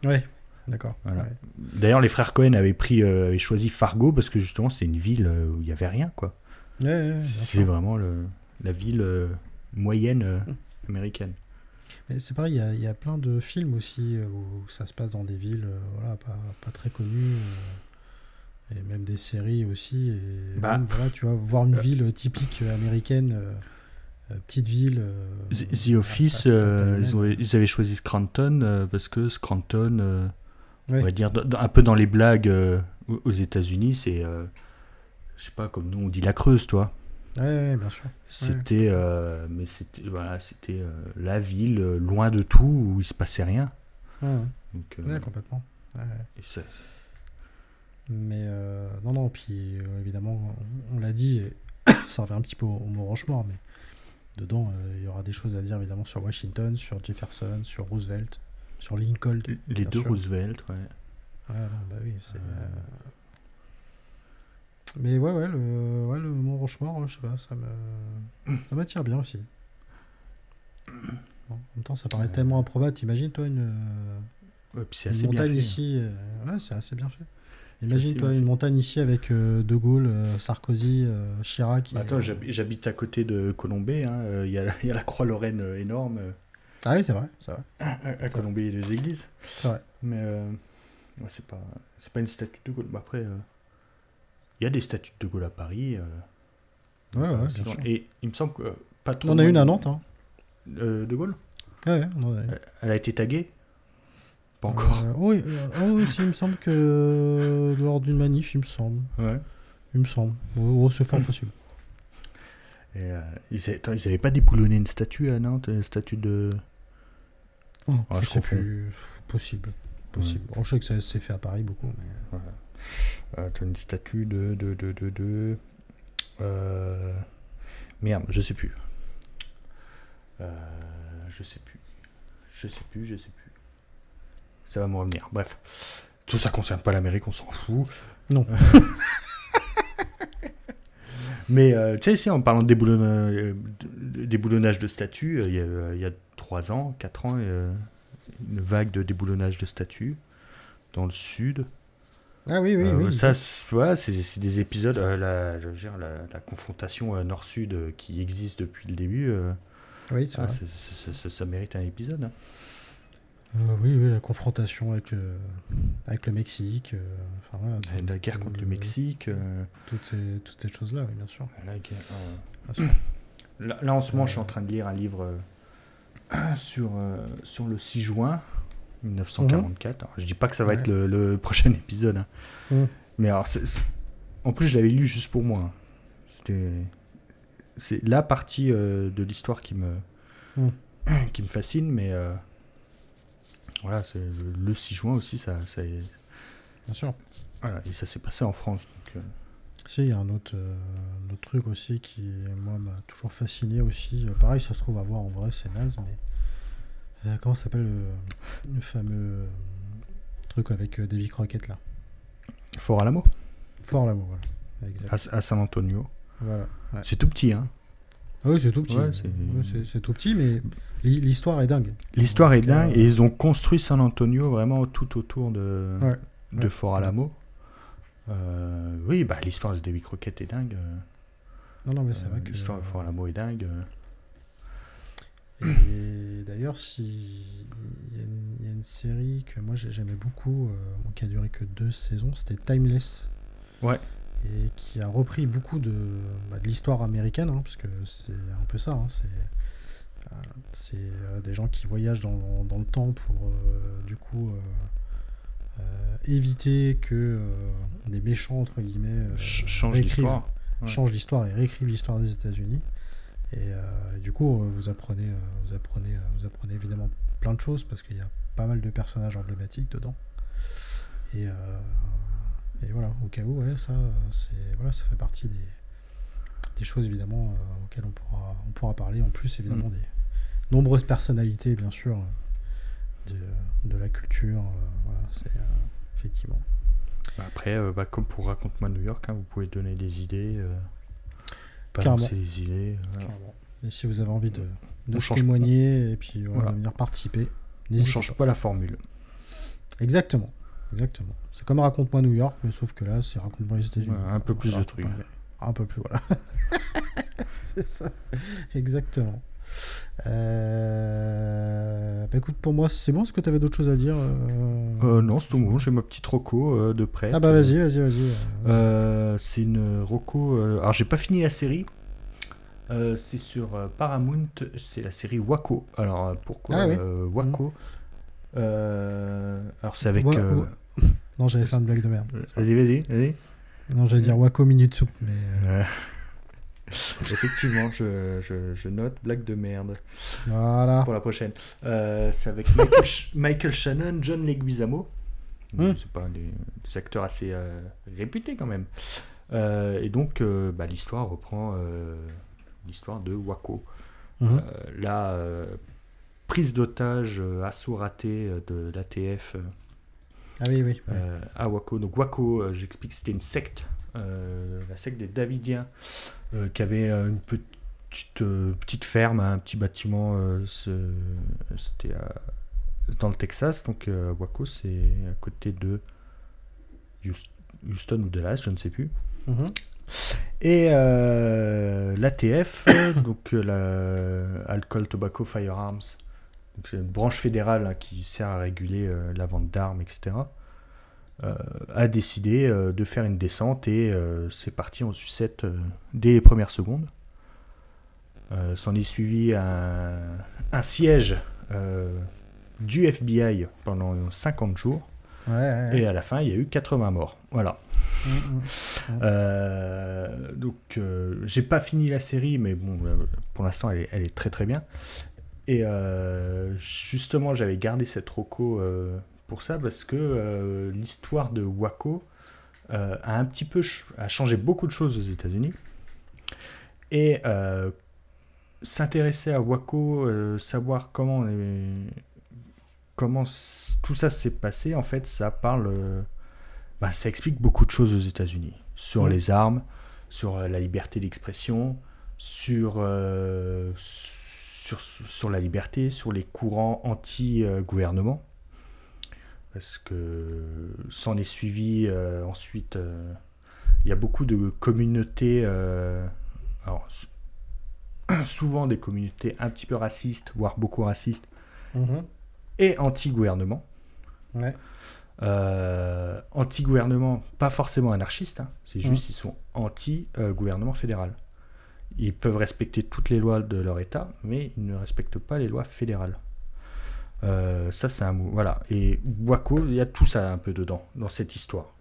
Ouais, d'accord. Voilà. ouais. D'ailleurs, les frères Cohen avaient, pris, euh, avaient choisi Fargo parce que justement, c'était une ville euh, où il n'y avait rien, quoi. Ouais, C'est vraiment le, la ville euh, moyenne euh, américaine. Mais c'est pareil, il y a- il y, a plein de films aussi euh, où ça se passe dans des villes euh, voilà, pas, pas très connues. euh, et même des séries aussi. Et Bah, même, voilà, tu vois, voir une ville typique américaine, petite ville. The, Office, euh, ils, ont- ils avaient choisi Scranton parce que Scranton, Ouais. on va dire, un peu dans les blagues aux États-Unis, c'est, je sais pas, comme nous on dit la Creuse, toi. Ouais, ouais, bien sûr. C'était, euh, mais c'était, voilà, c'était euh, la ville euh, loin de tout où il se passait rien. Ouais. Donc, complètement. Et ça- Mais non, non, puis évidemment, on, on l'a dit, ça revient un petit peu au, au mot Rochemort, mais dedans, il y aura des choses à dire évidemment sur Washington, sur Jefferson, sur Roosevelt, sur Lincoln. les deux sûr. Roosevelt, ouais. Non, bah oui, c'est. Mais ouais, ouais, le, ouais, le Mont Rochemort, je sais pas, ça me, ça m'attire bien aussi. Bon, en même temps, ça paraît Ouais. tellement improbable. T'imagines, toi, une, Ouais, puis montagne fait. ici. euh, Ouais, c'est assez bien fait. Imagine, toi, une fait. montagne ici avec euh, De Gaulle, euh, Sarkozy, euh, Chirac. Bah, Attends, j'hab- j'habite à côté de Colombey, hein, il y, y a la Croix-Lorraine euh, énorme. Ah oui, c'est vrai, vrai. à, à Colombey, il y a deux églises. C'est vrai. Mais ouais, c'est pas, pas une statue de Gaulle. Bah, après, il y a des statues de Gaulle à Paris. euh, Ouais, ouais, euh, bien. Et il me semble que euh, pas trop. On en a une à de- Nantes. Hein. euh, de Gaulle Ouais, ouais, on en a une. Elle a été taguée Pas encore. Euh, oui, euh, oh, si, il me semble que euh, lors d'une manif, il me semble. Ouais. Il me semble. Oh, oh, c'est fort possible. Et, euh, ils, avaient, attends, ils avaient pas déboulonné une statue à Nantes, une statue de. Oh, Ah, je je sais plus. Possible. Possible. Bon, je sais que ça s'est fait à Paris beaucoup. Mais... Euh, t'as une statue de. de, de, de, de euh, Merde, je sais plus. Euh, je sais plus. Je sais plus, je sais plus. Ça va me revenir. Bref. Tout ça concerne pas l'Amérique, on s'en fout. Non. Mais euh, tu sais, ici, en parlant de déboulonna- euh, de- de déboulonnage de statues, euh, il y, a, il y a 3 ans, 4 ans, euh, une vague de déboulonnage de statues dans le sud. Ah oui, oui, Euh, oui. ça, c'est- voilà, c'est des épisodes, euh, la, je veux dire, la, la confrontation euh, nord-sud euh, qui existe depuis le début, Oui, ah, c'est- ça mérite un épisode. hein. Oui, oui, la confrontation avec le, avec le Mexique. enfin, voilà, La, la guerre contre le Mexique. Toutes ces, toutes ces choses-là, oui, bien sûr. la guerre, Bien sûr. Là, là, en ce moment, je suis en train de lire un livre sur, sur le 6 juin 1944. Alors, je dis pas que ça va Ouais. être le, le prochain épisode. hein. Mais alors, en plus, je l'avais lu juste pour moi. hein. C'était, c'est la partie euh, de l'histoire qui me, qui me fascine. Mais euh, voilà, c'est le, le 6 juin aussi, ça, ça, Bien sûr. voilà, et ça s'est passé en France. donc, euh, Si, il y a un autre, euh, un autre truc aussi qui, moi, m'a toujours fasciné aussi. Euh, pareil, ça se trouve à voir en vrai, c'est naze, mais. Euh, comment s'appelle le, le fameux euh, truc avec euh, Davy Crockett là? Fort Alamo, Fort l'amour, voilà. Exact. à, à San Antonio. Voilà. ouais. C'est tout petit, hein. Ah oui, c'est tout petit. Ouais, c'est- tout petit, mais l'hi- l'histoire est dingue. L'histoire est euh, dingue et ils ont construit San Antonio vraiment tout autour de, Ouais, de ouais, Fort Alamo. Euh, oui, bah, l'histoire de Davy Crockett est dingue. euh, Non, non, mais c'est euh, vrai que. L'histoire de Fort Alamo est dingue. euh. Et d'ailleurs, si il y, a une- il y a une série que moi j'ai- j'aimais beaucoup, euh, qui a duré que deux saisons, c'était Timeless. Ouais. Et qui a repris beaucoup de, bah, de l'histoire américaine, hein, parce que c'est un peu ça. hein, c'est euh, c'est, euh, des gens qui voyagent dans, dans le temps pour euh, du coup éviter que des méchants entre guillemets Ch- change réécrivent- l'histoire. Ouais. change l'histoire et réécrivent l'histoire des États-Unis. Et, euh, et du coup, euh, vous apprenez, euh, vous apprenez, vous apprenez évidemment plein de choses parce qu'il y a pas mal de personnages emblématiques dedans. Et, et voilà, au cas où, ouais, ça, voilà, ça fait partie des, des choses évidemment euh, auxquelles on pourra, on pourra parler. En plus, évidemment, Mm. des nombreuses personnalités, bien sûr, de, de la culture. euh, voilà, c'est effectivement. Bah, Après, bah, comme pour Raconte-moi New York, hein, vous pouvez donner des idées. Euh, Carrément. des idées. voilà. Et si vous avez envie de, de témoigner et puis voilà, Voilà. de venir participer, On change pas. pas la formule. Exactement. Exactement. C'est comme Raconte-moi New York, mais sauf que là, c'est Raconte-moi les États-Unis. Ouais, un peu plus de trucs. Un peu plus, voilà. c'est ça, exactement. Euh, Bah écoute, pour moi, c'est bon. Est-ce que tu avais d'autres choses à dire euh Euh, non, c'est tout bon, j'ai ma petite roco euh, de près. Ah bah vas-y, vas-y, vas-y. C'est une euh, alors j'ai pas fini la série. C'est sur Paramount, c'est la série Waco. Alors pourquoi Ah oui. Waco Euh, Alors c'est avec. Non, j'allais faire une blague de merde. Vas-y, vas-y, vas-y. Non, j'allais dire Wako Minute Soup, mais. Effectivement, je, je- je note blague de merde Voilà. pour la prochaine. Euh, c'est avec Michael, Sh- Michael Shannon, John Leguizamo. Hmm. C'est pas des, des acteurs assez euh, réputés quand même. Euh, et donc, bah, l'histoire reprend l'histoire de Waco. Euh, la prise d'otage, assaut raté de l'ATF Ah oui, oui. ouais. à Waco. Donc Waco, j'explique, c'était une secte, la secte des Davidiens, euh, qui avait euh, une petite, euh, petite ferme, un petit bâtiment, euh, c'était dans le Texas. Donc euh, Waco, c'est à côté de Houston, ou Dallas, je ne sais plus. Mhm. Et euh, l'ATF, euh, donc euh, la Alcohol, Tobacco, Firearms, c'est une branche fédérale hein, qui sert à réguler euh, la vente d'armes, etc., euh, a décidé euh, de faire une descente et euh, c'est parti en sucette euh, dès les premières secondes. Euh, S'en est suivi un, un siège euh, du FBI pendant 50 jours Ouais, ouais, ouais. et à la fin il y a eu 80 morts. Voilà. Mhm, mhm. Euh, donc, euh, j'ai pas fini la série, mais bon, euh, pour l'instant, elle est, elle est très très bien. Et euh, justement, j'avais gardé cette roco euh, pour ça parce que euh, l'histoire de Waco euh, a un petit peu ch- a changé beaucoup de choses aux États-Unis. Et euh, s'intéresser à Waco, savoir comment les- comment tout ça s'est passé, en fait, ça parle. bah, ça explique beaucoup de choses aux États-Unis sur Mm. les armes, sur la liberté d'expression, sur, sur, sur la liberté, sur les courants anti-gouvernement. Parce que s'en est suivi euh, ensuite, euh, il y a beaucoup de communautés, euh, alors, souvent des communautés un petit peu racistes, voire beaucoup racistes, Mhm. et anti-gouvernement. Ouais. Euh, anti-gouvernement, pas forcément anarchistes, hein, c'est juste qu'ils sont anti-gouvernement fédéral. Ils peuvent respecter toutes les lois de leur État, mais ils ne respectent pas les lois fédérales. Euh, ça, c'est un mot. Voilà. Et Waco, il y a tout ça un peu dedans, dans cette histoire.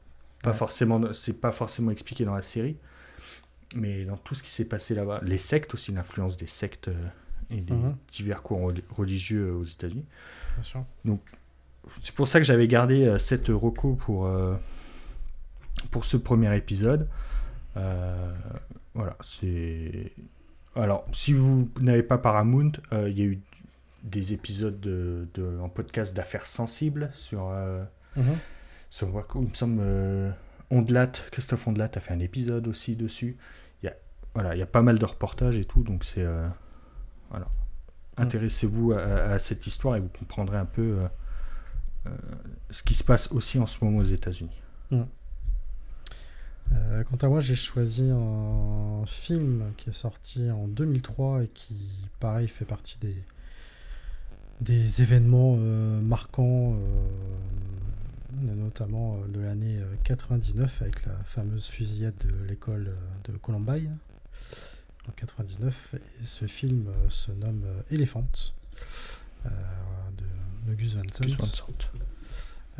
Pas Ouais. forcément, c'est pas forcément expliqué dans la série, mais dans tout ce qui s'est passé là-bas. Les sectes aussi, l'influence des sectes euh, et des Mhm. divers courants religieux aux États-Unis. Bien sûr. C'est pour ça que j'avais gardé euh, cette reco pour, euh, pour ce premier épisode. Euh, voilà, c'est. Alors, si vous n'avez pas Paramount, euh, il y a eu des épisodes de, de- en podcast d'affaires sensibles sur, euh, Mhm. sur. Il me semble, euh, Ondelat, Christophe Ondelat a fait un épisode aussi dessus. Il y a, voilà, il y a pas mal de reportages et tout, donc c'est. euh, voilà. Mm. Intéressez-vous à, à cette histoire et vous comprendrez un peu. ce qui se passe aussi en ce moment aux États-Unis. Euh, quant à moi, j'ai choisi un film qui est sorti en 2003 et qui, pareil, fait partie des, des événements euh, marquants, euh, notamment euh, de l'année euh, 99 avec la fameuse fusillade de l'école de Columbine en 99. Et ce film se nomme Elephant de, de Gus Van Sant.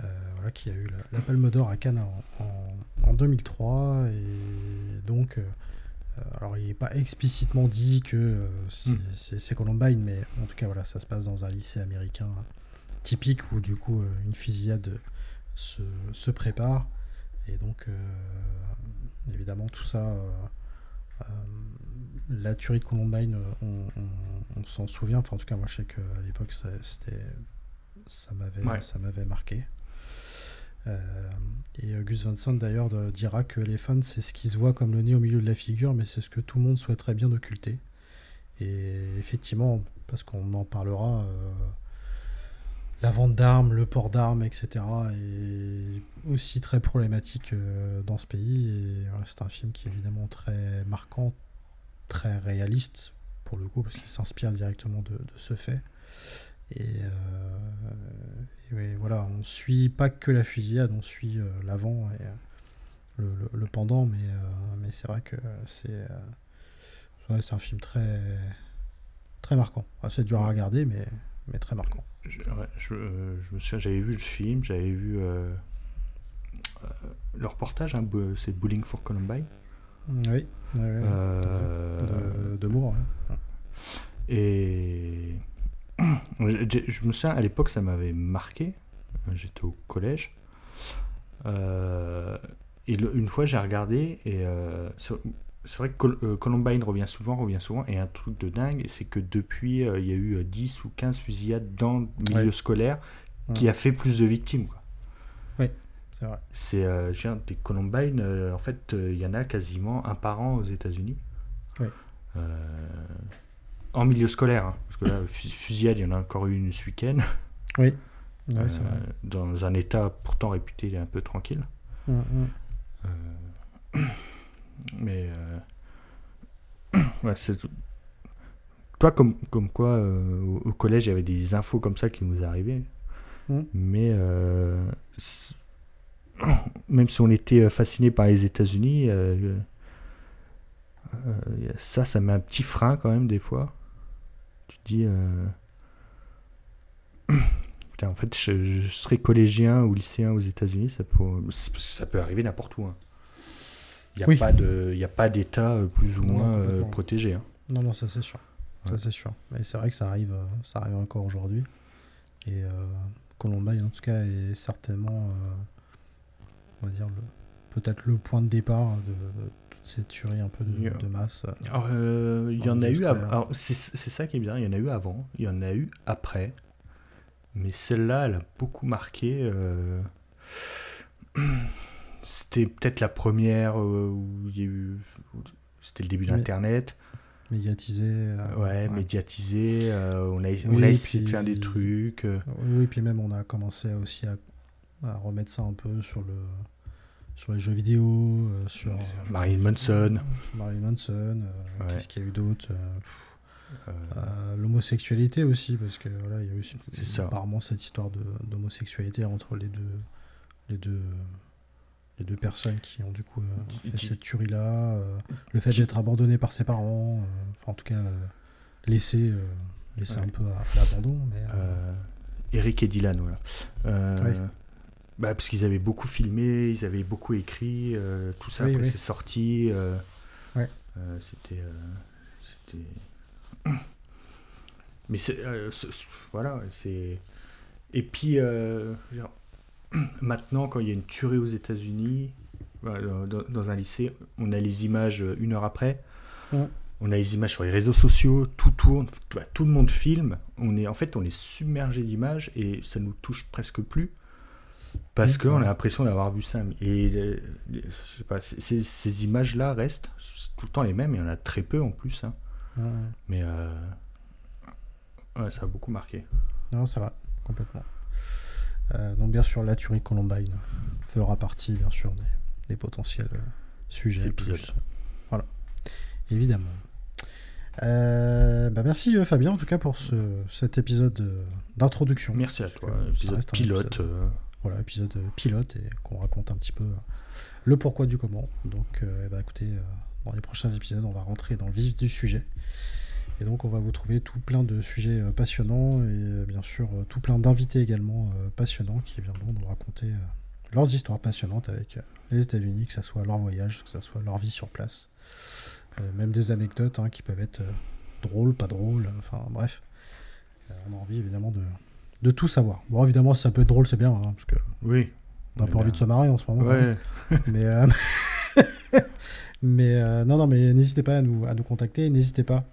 Euh, voilà, qui a eu la, la Palme d'Or à Cannes en, en- en 2003. Et donc, euh, alors il n'est pas explicitement dit que euh, c'est Mm. c'est- Columbine, mais en tout cas, voilà, ça se passe dans un lycée américain typique où du coup euh, une fusillade se, se prépare. Et donc, euh, évidemment, tout ça. euh, euh, la tuerie de Columbine, euh, on, on- on s'en souvient. Enfin, en tout cas, moi, je sais qu'à l'époque, ça- c'était, ça m'avait, Ouais. ça m'avait marqué. Euh, et Gus Van Sant d'ailleurs dira que les fans c'est ce qui se voit comme le nez au milieu de la figure, mais c'est ce que tout le monde souhaiterait bien occulter. Et effectivement, parce qu'on en parlera, euh, la vente d'armes, le port d'armes, etc. est aussi très problématique euh, dans ce pays. Voilà, c'est un film qui est évidemment très marquant, très réaliste pour le coup, parce qu'il s'inspire directement de ce fait. Et, euh, et ouais, voilà, on suit pas que la fusillade, on suit euh, l'avant et euh, le, le- le pendant, mais, mais c'est vrai que c'est ouais, un film très, très marquant. C'est dur à regarder, mais, mais très marquant. Je, ouais, je, je me souviens, j'avais vu le film, j'avais vu euh, euh, le reportage, hein, c'est Bowling for Columbine. Oui, Euh, de, de Moore. Et je, je me souviens, à l'époque, ça m'avait marqué. J'étais au collège. Euh, et le- une fois, j'ai regardé et euh, c'est vrai que Col- euh, Columbine revient souvent, revient souvent. Et un truc de dingue, c'est que depuis, euh, il y a eu euh, 10 ou 15 fusillades dans le milieu Ouais. scolaire qui Ouais. a fait plus de victimes. quoi. C'est vrai. C'est euh, je des Columbine, euh, en fait, euh, il y en a quasiment un par an aux États-Unis. Ouais. En milieu scolaire, hein, parce que là, fu- fusillade, il y en a encore eu une ce week-end, Oui, euh, vrai. dans un état pourtant réputé un peu tranquille. Hum, hum. Euh, mais euh, ouais, c'est toi comme comme quoi euh, au, au collège il y avait des infos comme ça qui nous arrivaient Mm. mais euh, même si on était fasciné par les États-Unis euh, euh, ça ça met un petit frein quand même des fois tu te dis euh, Putain, en fait je, je serais collégien ou lycéen aux États-Unis ça peut ça peut arriver n'importe où hein. Il n'y a, pas d'État euh, plus ou Non, moins euh, protégé. hein. Non, non, ça c'est sûr. Ça Ouais. c'est sûr. Mais c'est vrai que ça arrive, ça arrive encore aujourd'hui. Et euh, Columbine, en tout cas, est certainement, euh, on va dire, peut-être le point de départ de, de toutes ces tueries un peu de, masse. Alors, euh, il y En a eu avant. alors, C'est ça qui est bien, il y en a eu avant, il y en a eu après. Mais celle-là, elle a beaucoup marqué. euh, C'était peut-être la première euh, où il y a eu. C'était le début d'Internet. Médiatisé. euh, ouais, médiatisé. euh, on a, on essayé de faire des trucs. euh, Oui, oui, puis même on a commencé aussi à, à remettre ça un peu sur, le, sur les jeux vidéo, euh, sur euh, Marilyn Manson. Marilyn Manson, euh, Ouais. qu'est-ce qu'il y a eu d'autre L'homosexualité aussi, parce que voilà, il y a eu apparemment cette histoire d'homosexualité entre les deux, les deux, les deux personnes qui ont du coup euh, fait cette tuerie-là, euh, le fait d'être abandonné par ses parents, euh, enfin, en tout cas laissé, laissé Ouais. un peu à, à l'abandon. Mais, Eric et Dylan, voilà. Oui. Bah, parce qu'ils avaient beaucoup filmé, ils avaient beaucoup écrit, euh, tout ça Oui, après oui. c'est sorti. euh, Ouais. euh, c'était. c'était. Mais c'est. ce- ce- voilà, c'est. Et puis, dire, maintenant, quand il y a une tuerie aux États-Unis, dans, un lycée, on a les images une heure après. Ouais. On a les images sur les réseaux sociaux, tout tourne, tout, tout le monde filme. On est, en fait, on est submergé d'images et ça nous touche presque plus parce qu'on a l'impression d'avoir vu ça. Et les- les- je sais pas, ces, ces images-là restent tout le temps les mêmes. Il y en a très peu en plus. hein. ouais, Mais euh, ouais, ça a beaucoup marqué. non, ça va, complètement. Euh, donc bien sûr, la tuerie Columbine fera partie, bien sûr, des, des potentiels euh, sujets. Voilà, évidemment. Euh, bah merci euh, Fabien en tout cas pour ce, cet épisode euh, d'introduction. Merci à toi. Épisode pilote. épisode, euh, voilà, épisode euh, pilote et qu'on raconte un petit peu euh, le pourquoi du comment. Donc euh, eh ben, écoutez, dans les prochains épisodes, on va rentrer dans le vif du sujet. Et donc on va vous trouver tout plein de sujets passionnants et bien sûr tout plein d'invités également passionnants qui viendront nous raconter leurs histoires passionnantes avec les États-Unis, que ce soit leur voyage, que ce soit leur vie sur place. Même des anecdotes hein, qui peuvent être drôles, pas drôles, enfin bref. On a envie évidemment de, de tout savoir. Bon évidemment si ça peut être drôle c'est bien, hein, parce que Oui. on n'a pas envie de se marrer en ce moment. hein. Ouais. Mais, euh, mais euh, non, non, mais n'hésitez pas à nous, à nous contacter. N'hésitez pas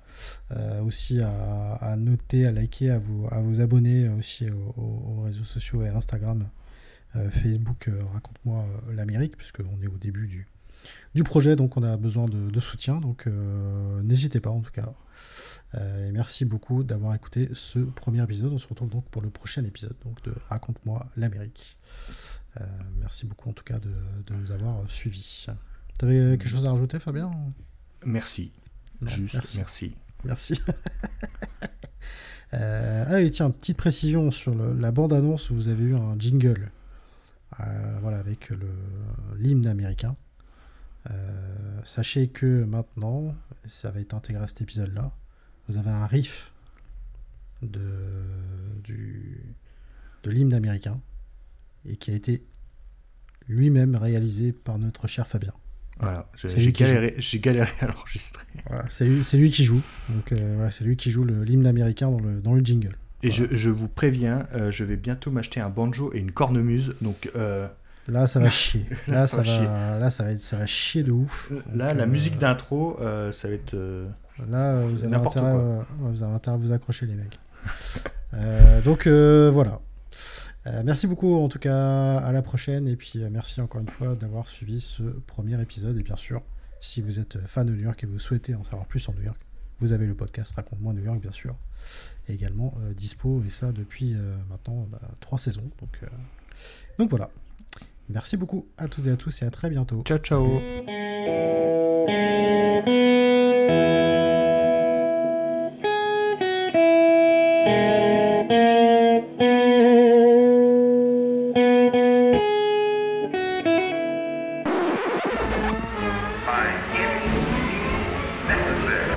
euh, aussi à, à noter, à liker, à vous, à vous abonner aussi aux, aux- aux réseaux sociaux et Instagram, Facebook, Raconte-moi l'Amérique, puisqu'on est au début du, du projet, donc on a besoin de, de soutien. Donc euh, n'hésitez pas en tout cas. Euh, et merci beaucoup d'avoir écouté ce premier épisode. On se retrouve donc pour le prochain épisode donc de Raconte-moi l'Amérique. Euh, merci beaucoup en tout cas de, de nous avoir suivis. Tu avais quelque chose à rajouter, Fabien? Merci. Non, Juste, merci. merci. Merci. Ah oui, tiens, petite précision sur le- la bande-annonce où vous avez eu un jingle. Voilà, avec l'hymne américain. Euh, sachez que maintenant, ça va être intégré à cet épisode-là, vous avez un riff de, du, de l'hymne américain et qui a été lui-même réalisé par notre cher Fabien. Voilà, j'ai galéré, à l'enregistrer. Voilà, c'est lui, qui joue. Donc euh, voilà, c'est lui qui joue l'hymne américain dans le, dans le jingle. Et je, je vous préviens, euh, je vais bientôt m'acheter un banjo et une cornemuse. Donc euh, Là, ça va chier. Là, ça Ça va va, là, ça va, être, ça va chier de ouf. là, Donc, la euh, musique d'intro, euh, ça va être. euh, Là, vous avez, intérêt, quoi. vous avez intérêt à vous accrocher, les mecs. Donc voilà. Merci beaucoup en tout cas. À la prochaine. Et puis merci encore une fois d'avoir suivi ce premier épisode. Et bien sûr, si vous êtes fan de New York et vous souhaitez en savoir plus sur New York, vous avez le podcast Raconte-moi New York, bien sûr. Et également dispo. Et ça depuis maintenant bah, trois saisons. Donc, donc voilà. Merci beaucoup à toutes et à tous et à très bientôt. Ciao, ciao. Necessary.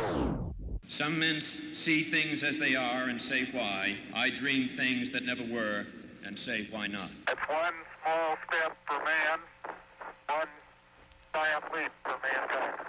Some men see things as they are and say why. I dream things that never were and say why not. It's one small step for man, one giant leap for mankind.